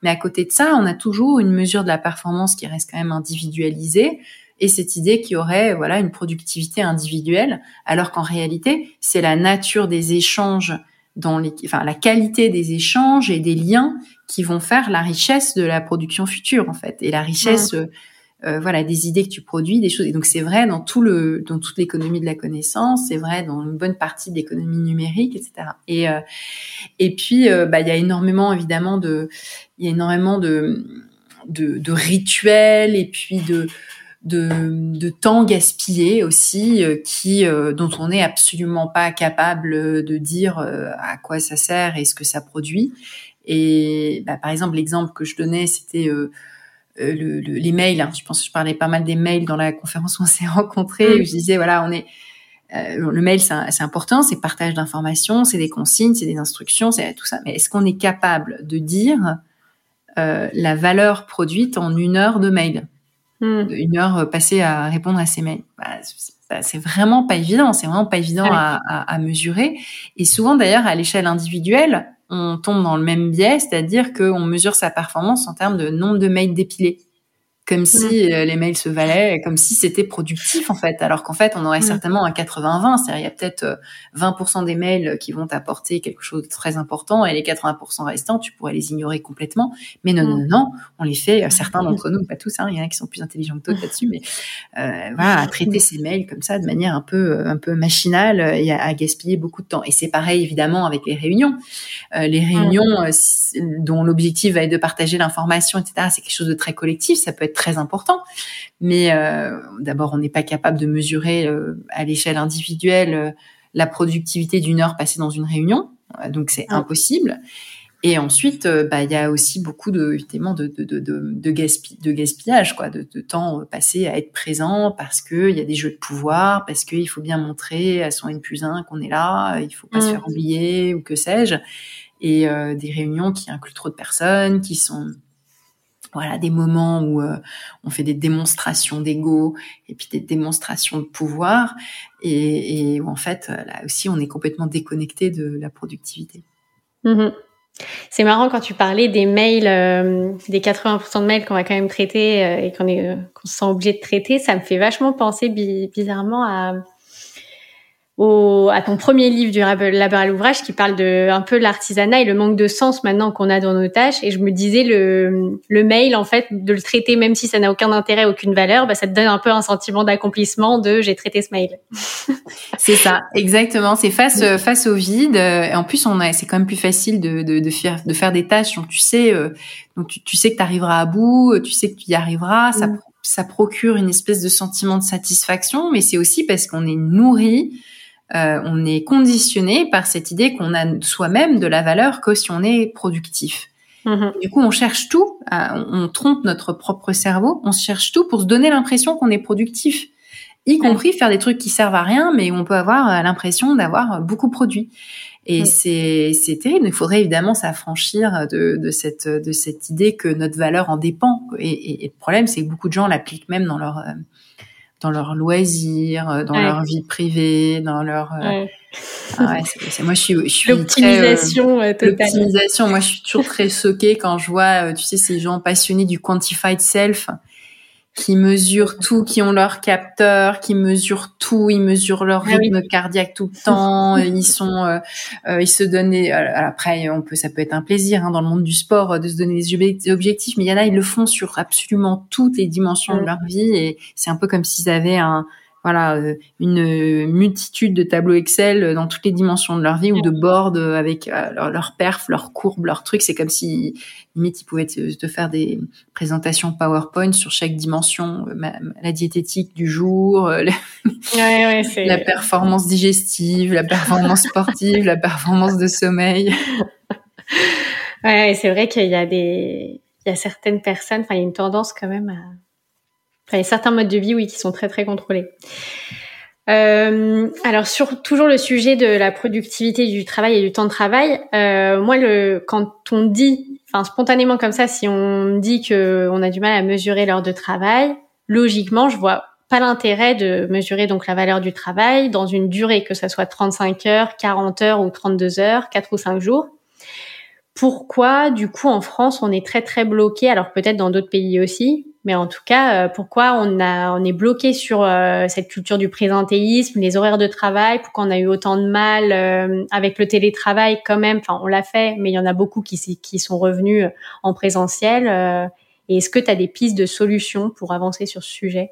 Mais à côté de ça, on a toujours une mesure de la performance qui reste quand même individualisée et cette idée qu'il y aurait voilà une productivité individuelle alors qu'en réalité c'est la nature des échanges dans les, enfin la qualité des échanges et des liens qui vont faire la richesse de la production future en fait et la richesse euh, euh, voilà des idées que tu produis des choses. Et donc c'est vrai dans tout le dans toute l'économie de la connaissance c'est vrai dans une bonne partie de l'économie numérique etc et euh, et puis bah il y a énormément évidemment de il y a énormément de de, de rituels et puis de de, de temps gaspillé aussi, euh, qui euh, dont on n'est absolument pas capable de dire euh, à quoi ça sert et ce que ça produit. Et bah, par exemple, l'exemple que je donnais, c'était le, les mails. Hein. Je pense que je parlais pas mal des mails dans la conférence où on s'est rencontrés. Où je disais voilà, on est le mail, c'est important, c'est partage d'informations, c'est des consignes, c'est des instructions, c'est tout ça. Mais est-ce qu'on est capable de dire la valeur produite en une heure de mail? Hmm. une heure passée à répondre à ces mails. Bah, c'est vraiment pas évident, c'est vraiment pas évident à, à, mesurer. Et souvent d'ailleurs à l'échelle individuelle, on tombe dans le même biais, c'est-à-dire qu'on mesure sa performance en termes de nombre de mails dépilés comme si euh, les mails se valaient, comme si c'était productif en fait, alors qu'en fait on aurait certainement un 80-20, c'est-à-dire il y a peut-être 20% euh, des mails qui vont apporter quelque chose de très important et les 80% restants tu pourrais les ignorer complètement, mais non non non, on les fait, euh, certains d'entre nous, pas tous, hein, il y en a qui sont plus intelligents que d'autres là-dessus, mais euh, voilà, à traiter ces mails comme ça de manière un peu un peu machinale et à, gaspiller beaucoup de temps. Et c'est pareil évidemment avec les réunions, les réunions dont l'objectif va être de partager l'information, etc. C'est quelque chose de très collectif, ça peut être très important. Mais euh, d'abord, on n'est pas capable de mesurer euh, à l'échelle individuelle euh, la productivité d'une heure passée dans une réunion, donc c'est impossible. Et ensuite, bah, il y a aussi beaucoup de, évidemment, de, de, de, de, gaspillage, quoi, de, temps passé à être présent parce que il y a des jeux de pouvoir, parce qu'il faut bien montrer à son N plus 1 qu'on est là, il faut pas se faire oublier ou que sais-je. Et des réunions qui incluent trop de personnes, qui sont voilà des moments où euh, on fait des démonstrations d'ego et puis des démonstrations de pouvoir et, où en fait euh, là aussi on est complètement déconnecté de la productivité. Mmh C'est marrant quand tu parlais des mails, euh, des 80% de mails qu'on va quand même traiter et qu'on qu'on se sent obligé de traiter, ça me fait vachement penser bizarrement à au, à ton premier livre du labeur à l'ouvrage qui parle de un peu l'artisanat et le manque de sens maintenant qu'on a dans nos tâches. Et je me disais le, le mail en fait de le traiter même si ça n'a aucun intérêt, aucune valeur, bah, ça te donne un peu un sentiment d'accomplissement de j'ai traité ce mail. c'est ça, exactement. C'est face face au vide. Et en plus, on a, c'est quand même plus facile de, de, de faire de faire des tâches. Donc tu sais, euh, donc tu, tu sais que tu arriveras à bout, tu sais que tu y arriveras. Ça mm ça procure une espèce de sentiment de satisfaction, mais c'est aussi parce qu'on est nourri, euh, on est conditionné par cette idée qu'on a soi-même de la valeur que si on est productif. Mm-hmm. Du coup, on cherche tout, on trompe notre propre cerveau, on cherche tout pour se donner l'impression qu'on est productif, y compris faire des trucs qui servent à rien, mais on peut avoir l'impression d'avoir beaucoup produit. Et c'est c'est terrible. Il faudrait évidemment s'affranchir de, de cette de cette idée que notre valeur en dépend. Et, et, le problème, c'est que beaucoup de gens l'appliquent même dans leur euh, dans leur loisir, dans leur vie privée, dans leur euh, ah ouais, moi je suis je suis l'optimisation euh, totale. L'optimisation. Moi je suis toujours très choquée quand je vois tu sais ces gens passionnés du quantified self qui mesurent tout, qui ont leur capteur, qui mesurent tout, ils mesurent leur ah rythme cardiaque tout le temps, ils sont, euh, euh, ils se donnent. après, on peut, ça peut être un plaisir hein, dans le monde du sport de se donner des objectifs, mais il y en a, ils le font sur absolument toutes les dimensions de leur vie et c'est un peu comme s'ils avaient un, voilà euh, une multitude de tableaux Excel dans toutes les dimensions de leur vie ou de boards avec euh, leur, leur perf, leurs courbes, leurs trucs. C'est comme si limite ils pouvaient te, faire des présentations PowerPoint sur chaque dimension, euh, la diététique du jour, la, la performance digestive, la performance sportive, la performance de sommeil. Ouais, c'est vrai qu'il y a des, il y a certaines personnes, enfin il y a une tendance quand même à il y a certains modes de vie, oui, qui sont très très contrôlés. Euh, alors sur toujours le sujet de la productivité du travail et du temps de travail, euh, moi le quand on dit, enfin spontanément comme ça, si on dit que on a du mal à mesurer l'heure de travail, logiquement je vois pas l'intérêt de mesurer donc la valeur du travail dans une durée que ça soit 35 heures, 40 heures ou 32 heures, 4 ou 5 jours. Pourquoi du coup en France on est très très bloqué alors peut-être dans d'autres pays aussi mais en tout cas, euh, pourquoi on a, on est bloqué sur euh, cette culture du présentéisme, les horaires de travail, pourquoi on a eu autant de mal euh, avec le télétravail quand même? Enfin, on l'a fait, mais il y en a beaucoup qui, qui sont revenus en présentiel. et est-ce que tu as des pistes de solutions pour avancer sur ce sujet?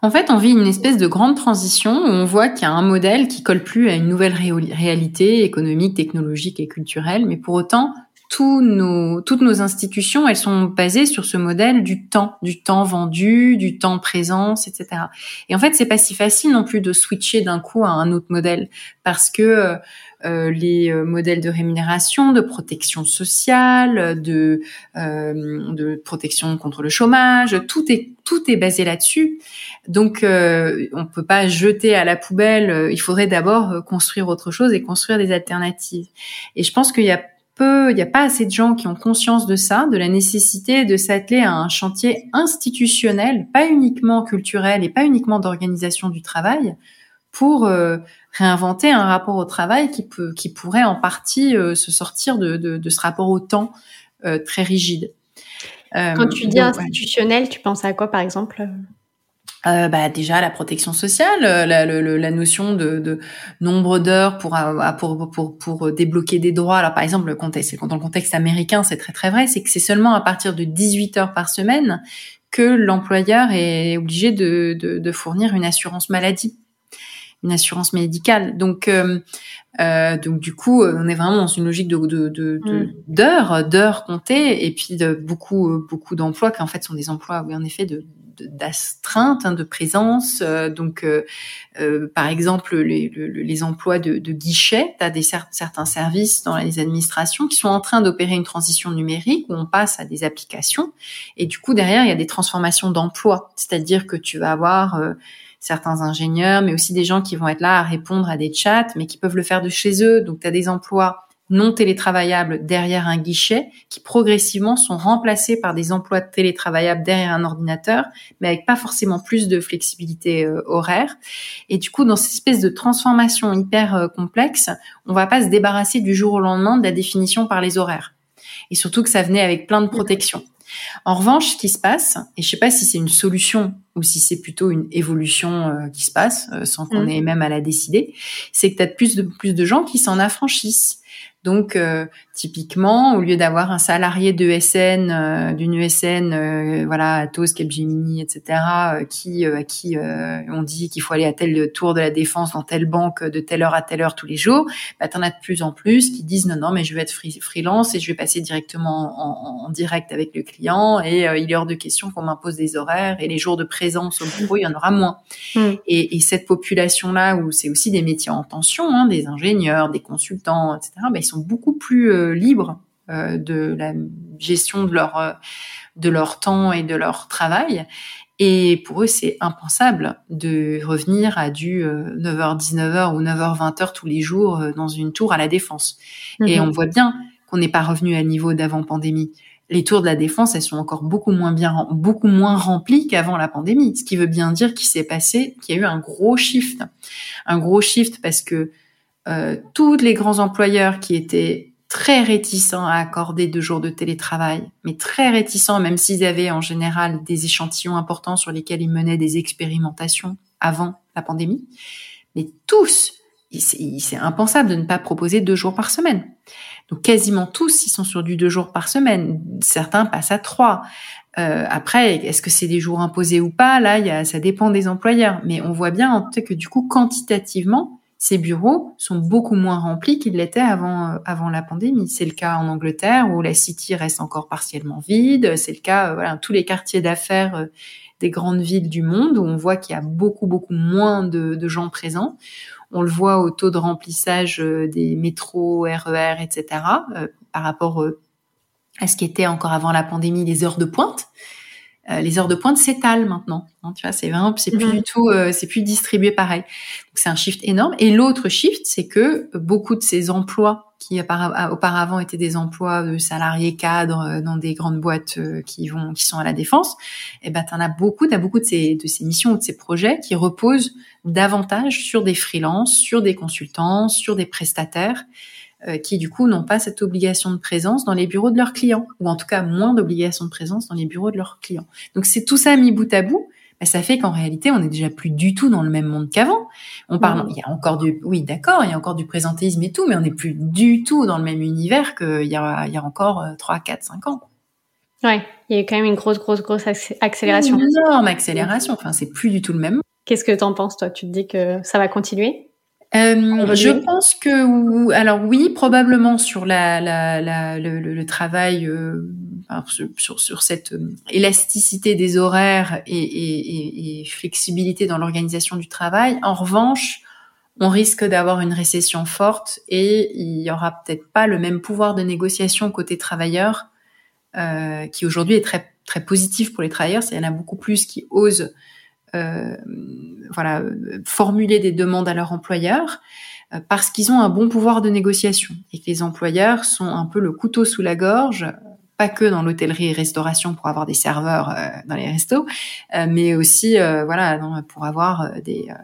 En fait, on vit une espèce de grande transition où on voit qu'il y a un modèle qui colle plus à une nouvelle réalité économique, technologique et culturelle, mais pour autant, nos, toutes nos institutions, elles sont basées sur ce modèle du temps, du temps vendu, du temps présence, etc. Et en fait, c'est pas si facile non plus de switcher d'un coup à un autre modèle parce que euh, les euh, modèles de rémunération, de protection sociale, de, euh, de protection contre le chômage, tout est tout est basé là-dessus. Donc, euh, on peut pas jeter à la poubelle. Il faudrait d'abord construire autre chose et construire des alternatives. Et je pense qu'il y a il n'y a pas assez de gens qui ont conscience de ça, de la nécessité de s'atteler à un chantier institutionnel, pas uniquement culturel et pas uniquement d'organisation du travail, pour euh, réinventer un rapport au travail qui peut, qui pourrait en partie euh, se sortir de, de, de, ce rapport au temps euh, très rigide. Quand tu dis institutionnel, tu penses à quoi par exemple? Euh, bah déjà la protection sociale, euh, la, la, notion de, de nombre d'heures pour, pour, pour, pour débloquer des droits. Alors par exemple, le contexte, dans le contexte américain, c'est très très vrai, c'est que c'est seulement à partir de 18 heures par semaine que l'employeur est obligé de, de, de, fournir une assurance maladie, une assurance médicale. Donc euh, euh, donc du coup, on est vraiment dans une logique de mm. d'heures, de, d'heures comptées, et puis de beaucoup beaucoup d'emplois qui en fait sont des emplois, oui en effet, de d'astreinte, hein, de présence. Euh, donc, euh, euh, par exemple, les, les emplois de, de guichet, tu certains services dans les administrations qui sont en train d'opérer une transition numérique où on passe à des applications. Et du coup, derrière, il y a des transformations d'emplois. C'est-à-dire que tu vas avoir certains ingénieurs, mais aussi des gens qui vont être là à répondre à des chats, mais qui peuvent le faire de chez eux. Donc, tu as des emplois non télétravaillables derrière un guichet qui progressivement sont remplacés par des emplois télétravaillables derrière un ordinateur, mais avec pas forcément plus de flexibilité euh, horaire. Et du coup, dans cette espèce de transformation hyper euh, complexe, on va pas se débarrasser du jour au lendemain de la définition par les horaires. Et surtout que ça venait avec plein de protections. En revanche, ce qui se passe, et je sais pas si c'est une solution ou si c'est plutôt une évolution euh, qui se passe sans qu'on mmh. ait même à la décider, c'est que tu as de plus de plus de gens qui s'en affranchissent Donc, euh, typiquement, au lieu d'avoir un salarié de SN, euh, d'une ESN, euh, voilà, Atos, Capgemini, etc., qui à qui on dit qu'il faut aller à tel tour de la défense dans telle banque de telle heure à telle heure tous les jours, bah, t'en as de plus en plus qui disent non, non, mais je vais être freelance et je vais passer directement en, direct avec le client et il est hors de question qu'on m'impose des horaires et les jours de présence au bureau, il y en aura moins. Mm. Et, et, cette population-là, où c'est aussi des métiers en tension, hein, des ingénieurs, des consultants, etc., bah, ils sont beaucoup plus euh, libres euh, de la gestion de leur euh, de leur temps et de leur travail. Et pour eux, c'est impensable de revenir à du 9h, 19h ou 9h, 20h tous les jours dans une tour à la défense. Et mhm. on voit bien qu'on n'est pas revenu à niveau d'avant pandémie. Les tours de la défense, elles sont encore beaucoup moins bien, beaucoup moins remplies qu'avant la pandémie. Ce qui veut bien dire qu'il s'est passé, qu'il y a eu un gros shift. Un gros shift parce que euh, tous les grands employeurs qui étaient très réticents à accorder deux jours de télétravail, mais très réticents, même s'ils avaient en général des échantillons importants sur lesquels ils menaient des expérimentations avant la pandémie. Mais tous, c'est impensable de ne pas proposer deux jours par semaine. Donc quasiment tous, ils sont sur du deux jours par semaine. Certains passent à trois. Euh, après, est-ce que c'est des jours imposés ou pas? Là, y a, ça dépend des employeurs. Mais on voit bien en fait que du coup, quantitativement, ces bureaux sont beaucoup moins remplis qu'ils l'étaient avant, euh, avant la pandémie. C'est le cas en Angleterre où la City reste encore partiellement vide. C'est le cas, euh, voilà, tous les quartiers d'affaires euh, des grandes villes du monde où on voit qu'il y a beaucoup, beaucoup moins de, de, gens présents. On le voit au taux de remplissage des métros, RER, etc., par rapport à ce qui était encore avant la pandémie les heures de pointe. Euh, les heures de pointe s'étalent maintenant. Hein, tu vois, c'est vraiment, c'est plus mhm. du tout, euh, c'est plus distribué pareil. Donc c'est un shift énorme. Et l'autre shift, c'est que beaucoup de ces emplois qui auparavant étaient des emplois de salariés cadres euh, dans des grandes boîtes qui vont, qui sont à la défense, et eh ben t'en as beaucoup, t'as beaucoup de ces de ces missions ou de ces projets qui reposent davantage sur des freelances, sur des consultants, sur des prestataires. Euh, qui du coup n'ont pas cette obligation de présence dans les bureaux de leurs clients, ou en tout cas moins d'obligation de présence dans les bureaux de leurs clients. Donc c'est tout ça mis bout à bout, bah, ça fait qu'en réalité on est déjà plus du tout dans le même monde qu'avant. On parle, mmh. il y a encore du, oui d'accord, il y a encore du présentéisme et tout, mais on n'est plus du tout dans le même univers qu'il y a, il y a encore 3, 4, 5 ans. Ouais, il y a quand même une grosse, grosse, grosse accélération. Une énorme accélération. Enfin, c'est plus du tout le même. Qu'est-ce que t'en penses, toi? Tu te dis que ça va continuer? Euh, je pense que alors oui probablement sur la, la, la le, le, travail euh, sur, sur cette euh, élasticité des horaires et, et, et flexibilité dans l'organisation du travail. En revanche, on risque d'avoir une récession forte et il y aura peut-être pas le même pouvoir de négociation côté travailleurs euh, qui aujourd'hui est très très positif pour les travailleurs. Il y en a beaucoup plus qui osent voilà, formuler des demandes à leur employeur euh, parce qu'ils ont un bon pouvoir de négociation et que les employeurs sont un peu le couteau sous la gorge pas que dans l'hôtellerie et restauration pour avoir des serveurs euh, dans les restos, mais aussi voilà pour avoir des euh,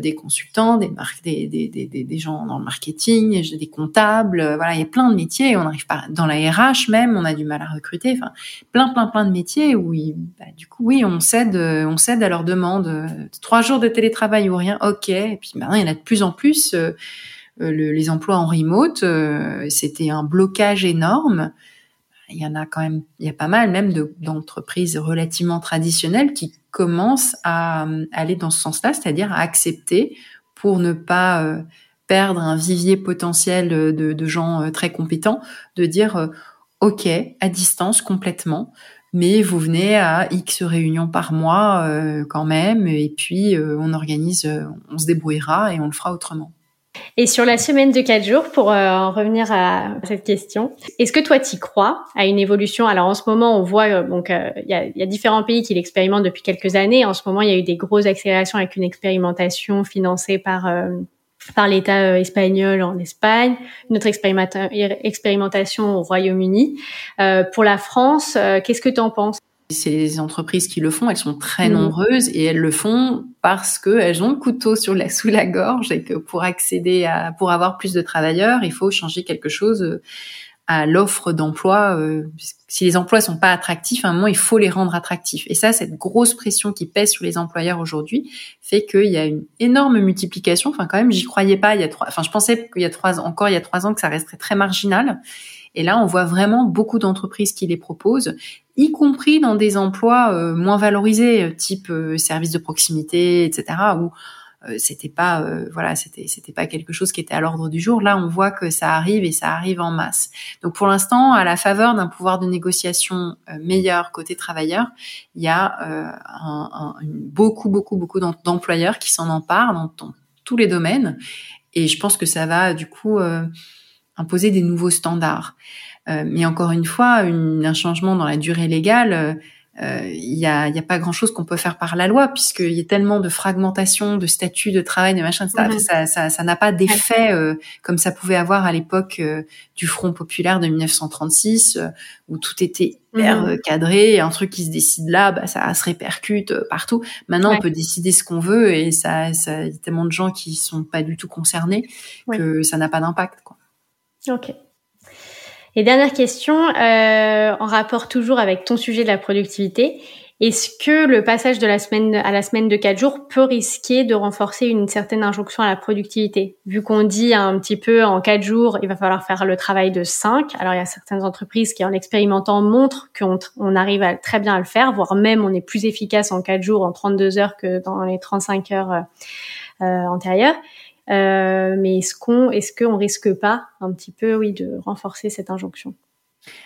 des consultants, des, des, des, des, des, gens dans le marketing, des comptables. Euh, voilà, il y a plein de métiers. On n'arrive pas dans la RH même, on a du mal à recruter. Enfin, plein, plein, plein de métiers où, bah, du coup, oui, on cède, on cède à leurs demandes. Trois jours de télétravail ou rien, ok. Et puis maintenant, il y en a de plus en plus. Euh, les emplois en remote, c'était un blocage énorme il y en a quand même, il y a pas mal même d'entreprises relativement traditionnelles qui commence à, aller dans ce sens-là, c'est-à-dire à accepter pour ne pas euh, perdre un vivier potentiel de, gens euh, très compétents, de dire euh, OK, à distance complètement, mais vous venez à X réunions par mois quand même, et puis on organise, on se débrouillera et on le fera autrement. Et sur la semaine de quatre jours, pour euh, en revenir à cette question, est-ce que toi t'y crois à une évolution? Alors en ce moment, on voit euh, donc euh, il y, a, y, a, différents pays qui l'expérimentent depuis quelques années. En ce moment, il y a eu des grosses accélérations avec une expérimentation financée par par l'État espagnol en Espagne, une autre expérimentation au Royaume-Uni. pour la France, qu'est-ce que tu en penses? C'est les entreprises qui le font, elles sont très mmh. nombreuses et elles le font parce qu'elles ont le couteau sur la, sous la gorge et que pour accéder à, pour avoir plus de travailleurs, il faut changer quelque chose à l'offre d'emploi. Euh, si les emplois sont pas attractifs, à un moment, il faut les rendre attractifs. Et ça, cette grosse pression qui pèse sur les employeurs aujourd'hui fait qu'il y a une énorme multiplication. Enfin, quand même, j'y croyais pas il y a trois. Enfin, je pensais qu'il y a trois encore il y a trois ans que ça resterait très marginal. Et là, on voit vraiment beaucoup d'entreprises qui les proposent, y compris dans des emplois euh, moins valorisés, type euh, service de proximité, etc. Où euh, c'était pas euh, voilà c'était c'était pas quelque chose qui était à l'ordre du jour. Là on voit que ça arrive et ça arrive en masse. Donc pour l'instant à la faveur d'un pouvoir de négociation euh, meilleur côté travailleur il y a un, un, beaucoup beaucoup beaucoup d'employeurs qui s'en emparent dans, dans, tous les domaines. Et je pense que ça va du coup imposer des nouveaux standards mais encore une fois une, un changement dans la durée légale il euh, y, a, y a pas grand chose qu'on peut faire par la loi puisqu'il y a tellement de fragmentation, de statuts, de travail, de machin, etc. Mhm. Ça, ça, ça n'a pas d'effet euh, comme ça pouvait avoir à l'époque euh, du Front populaire de 1936 où tout était hyper mhm. cadré, un truc qui se décide là, bah, ça se répercute partout. Maintenant, on peut décider ce qu'on veut et ça, ça, y a tellement de gens qui sont pas du tout concernés que ça n'a pas d'impact. Ok. Et dernière question, euh, en rapport toujours avec ton sujet de la productivité, est-ce que le passage de la semaine à la semaine de quatre jours peut risquer de renforcer une certaine injonction à la productivité? Vu qu'on dit un petit peu en quatre jours, il va falloir faire le travail de cinq. Alors il y a certaines entreprises qui, en l'expérimentant, montrent qu'on on arrive très bien à le faire, voire même on est plus efficace en quatre jours, en 32 heures que dans les 35 heures euh, euh, antérieures. Euh, mais est-ce qu'on est-ce qu'on risque pas un petit peu oui de renforcer cette injonction?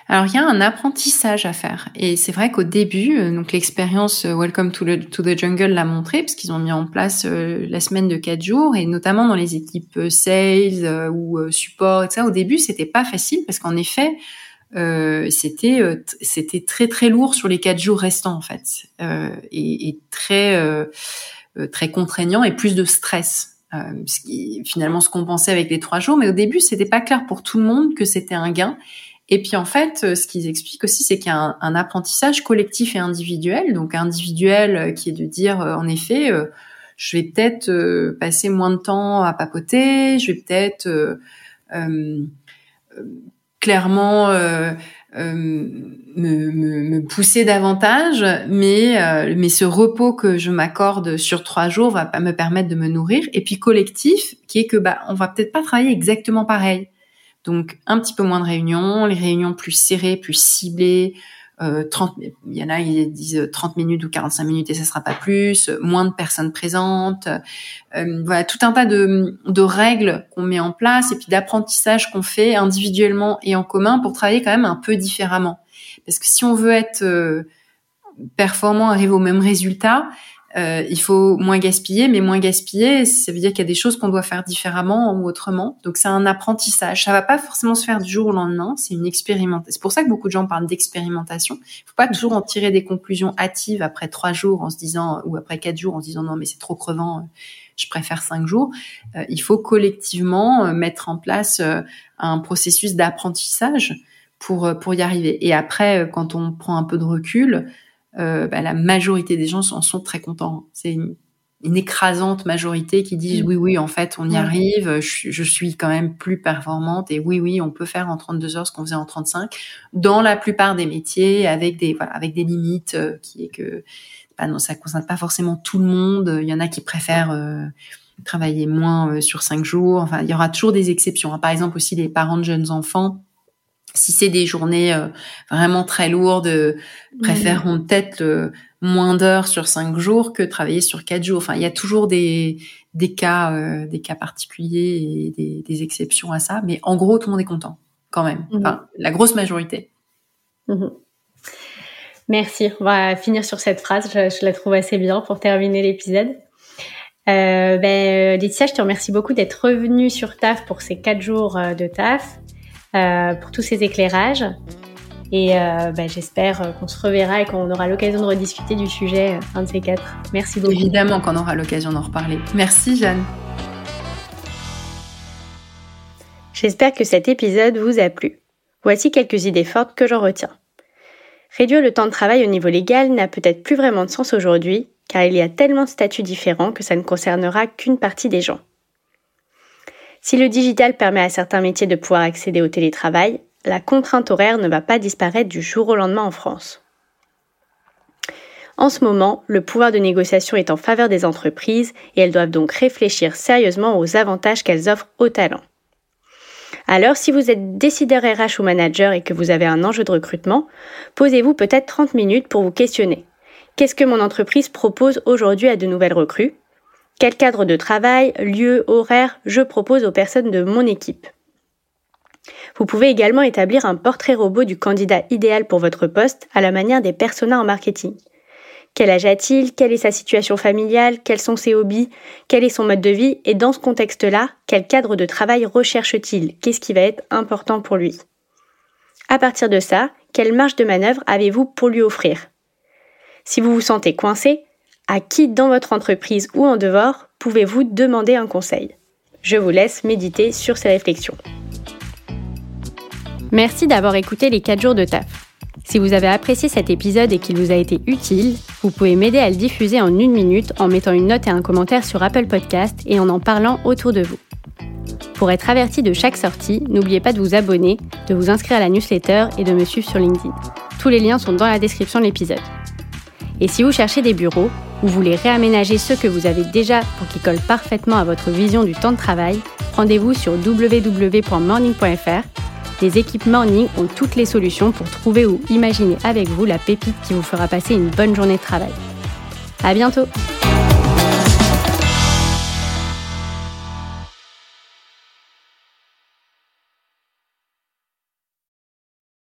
Alors il y a un apprentissage à faire. Et c'est vrai qu'au début, euh, donc l'expérience euh, Welcome to the, Jungle l'a montré parce qu'ils ont mis en place la semaine de quatre jours et notamment dans les équipes sales ou support etc. Au début c'était pas facile parce qu'en effet c'était c'était très très lourd sur les quatre jours restants en fait. Et, et, très très contraignant et plus de stress euh, ce qui finalement se compensait avec les trois jours. Mais au début, c'était pas clair pour tout le monde que c'était un gain. Et puis en fait, euh, ce qu'ils expliquent aussi, c'est qu'il y a un, apprentissage collectif et individuel. Donc individuel euh, qui est de dire, en effet, je vais peut-être passer moins de temps à papoter, je vais peut-être clairement euh, me, me, me, pousser davantage, mais euh, mais ce repos que je m'accorde sur trois jours va pas me permettre de me nourrir. Et puis collectif, qui est que bah on va peut-être pas travailler exactement pareil. Donc un petit peu moins de réunions, les réunions plus serrées, plus ciblées, 30, euh, il y en a ils disent 30 minutes ou 45 minutes et ça sera pas plus, moins de personnes présentes, euh, voilà tout un tas de, de règles qu'on met en place et puis d'apprentissage qu'on fait individuellement et en commun pour travailler quand même un peu différemment. Parce que si on veut être euh, performant, arriver au même résultat, euh, il faut moins gaspiller, mais moins gaspiller, ça veut dire qu'il y a des choses qu'on doit faire différemment ou autrement. Donc c'est un apprentissage. Ça va pas forcément se faire du jour au lendemain. C'est une expérimentation. C'est pour ça que beaucoup de gens parlent d'expérimentation. Il faut pas toujours en tirer des conclusions hâtives après trois jours en se disant ou après quatre jours en se disant non mais c'est trop crevant. Je préfère cinq jours. Euh, il faut collectivement euh, mettre en place un processus d'apprentissage pour pour y arriver. Et après, quand on prend un peu de recul, euh, bah, la majorité des gens en sont très contents. C'est une, écrasante majorité qui disent oui, oui, en fait, on y arrive, je, suis quand même plus performante et oui, oui, on peut faire en 32 heures ce qu'on faisait en 35 dans la plupart des métiers avec des, voilà, avec des limites euh, qui est que, bah non, ça concerne pas forcément tout le monde. Il y en a qui préfèrent euh, travailler moins sur cinq jours. Enfin, il y aura toujours des exceptions. Hein. Par exemple, aussi les parents de jeunes enfants si c'est des journées euh, vraiment très lourdes, euh, préféreront peut-être euh, moins d'heures sur cinq jours que travailler sur quatre jours. Enfin, il y a toujours des des cas des cas particuliers et des, des, exceptions à ça, mais en gros, tout le monde est content quand même. Mhm. Enfin, la grosse majorité. Mhm. Merci. On va finir sur cette phrase. Je, je la trouve assez bien pour terminer l'épisode. Euh, ben, Laetitia, je te remercie beaucoup d'être revenue sur TAF pour ces quatre jours de TAF. Euh, pour tous ces éclairages. Et euh, bah, j'espère euh, qu'on se reverra et qu'on aura l'occasion de rediscuter du sujet, un de ces quatre. Merci beaucoup. Évidemment qu'on aura l'occasion d'en reparler. Merci Jeanne. J'espère que cet épisode vous a plu. Voici quelques idées fortes que j'en retiens. Réduire le temps de travail au niveau légal n'a peut-être plus vraiment de sens aujourd'hui, car il y a tellement de statuts différents que ça ne concernera qu'une partie des gens. Si le digital permet à certains métiers de pouvoir accéder au télétravail, la contrainte horaire ne va pas disparaître du jour au lendemain en France. En ce moment, le pouvoir de négociation est en faveur des entreprises et elles doivent donc réfléchir sérieusement aux avantages qu'elles offrent aux talents. Alors, si vous êtes décideur RH ou manager et que vous avez un enjeu de recrutement, posez-vous peut-être 30 minutes pour vous questionner. Qu'est-ce que mon entreprise propose aujourd'hui à de nouvelles recrues? Quel cadre de travail, lieu, horaire je propose aux personnes de mon équipe? Vous pouvez également établir un portrait robot du candidat idéal pour votre poste à la manière des personas en marketing. Quel âge a-t-il? Quelle est sa situation familiale? Quels sont ses hobbies? Quel est son mode de vie? Et dans ce contexte-là, quel cadre de travail recherche-t-il? Qu'est-ce qui va être important pour lui? À partir de ça, quelle marge de manœuvre avez-vous pour lui offrir? Si vous vous sentez coincé, à qui dans votre entreprise ou en dehors pouvez-vous demander un conseil? Je vous laisse méditer sur ces réflexions. Merci d'avoir écouté les 4 jours de taf. Si vous avez apprécié cet épisode et qu'il vous a été utile, vous pouvez m'aider à le diffuser en une minute en mettant une note et un commentaire sur Apple Podcast et en en parlant autour de vous. Pour être averti de chaque sortie, n'oubliez pas de vous abonner, de vous inscrire à la newsletter et de me suivre sur LinkedIn. Tous les liens sont dans la description de l'épisode. Et si vous cherchez des bureaux ou voulez réaménager ceux que vous avez déjà pour qu'ils collent parfaitement à votre vision du temps de travail, rendez-vous sur www.morning.fr les équipes Morning ont toutes les solutions pour trouver ou imaginer avec vous la pépite qui vous fera passer une bonne journée de travail. À bientôt!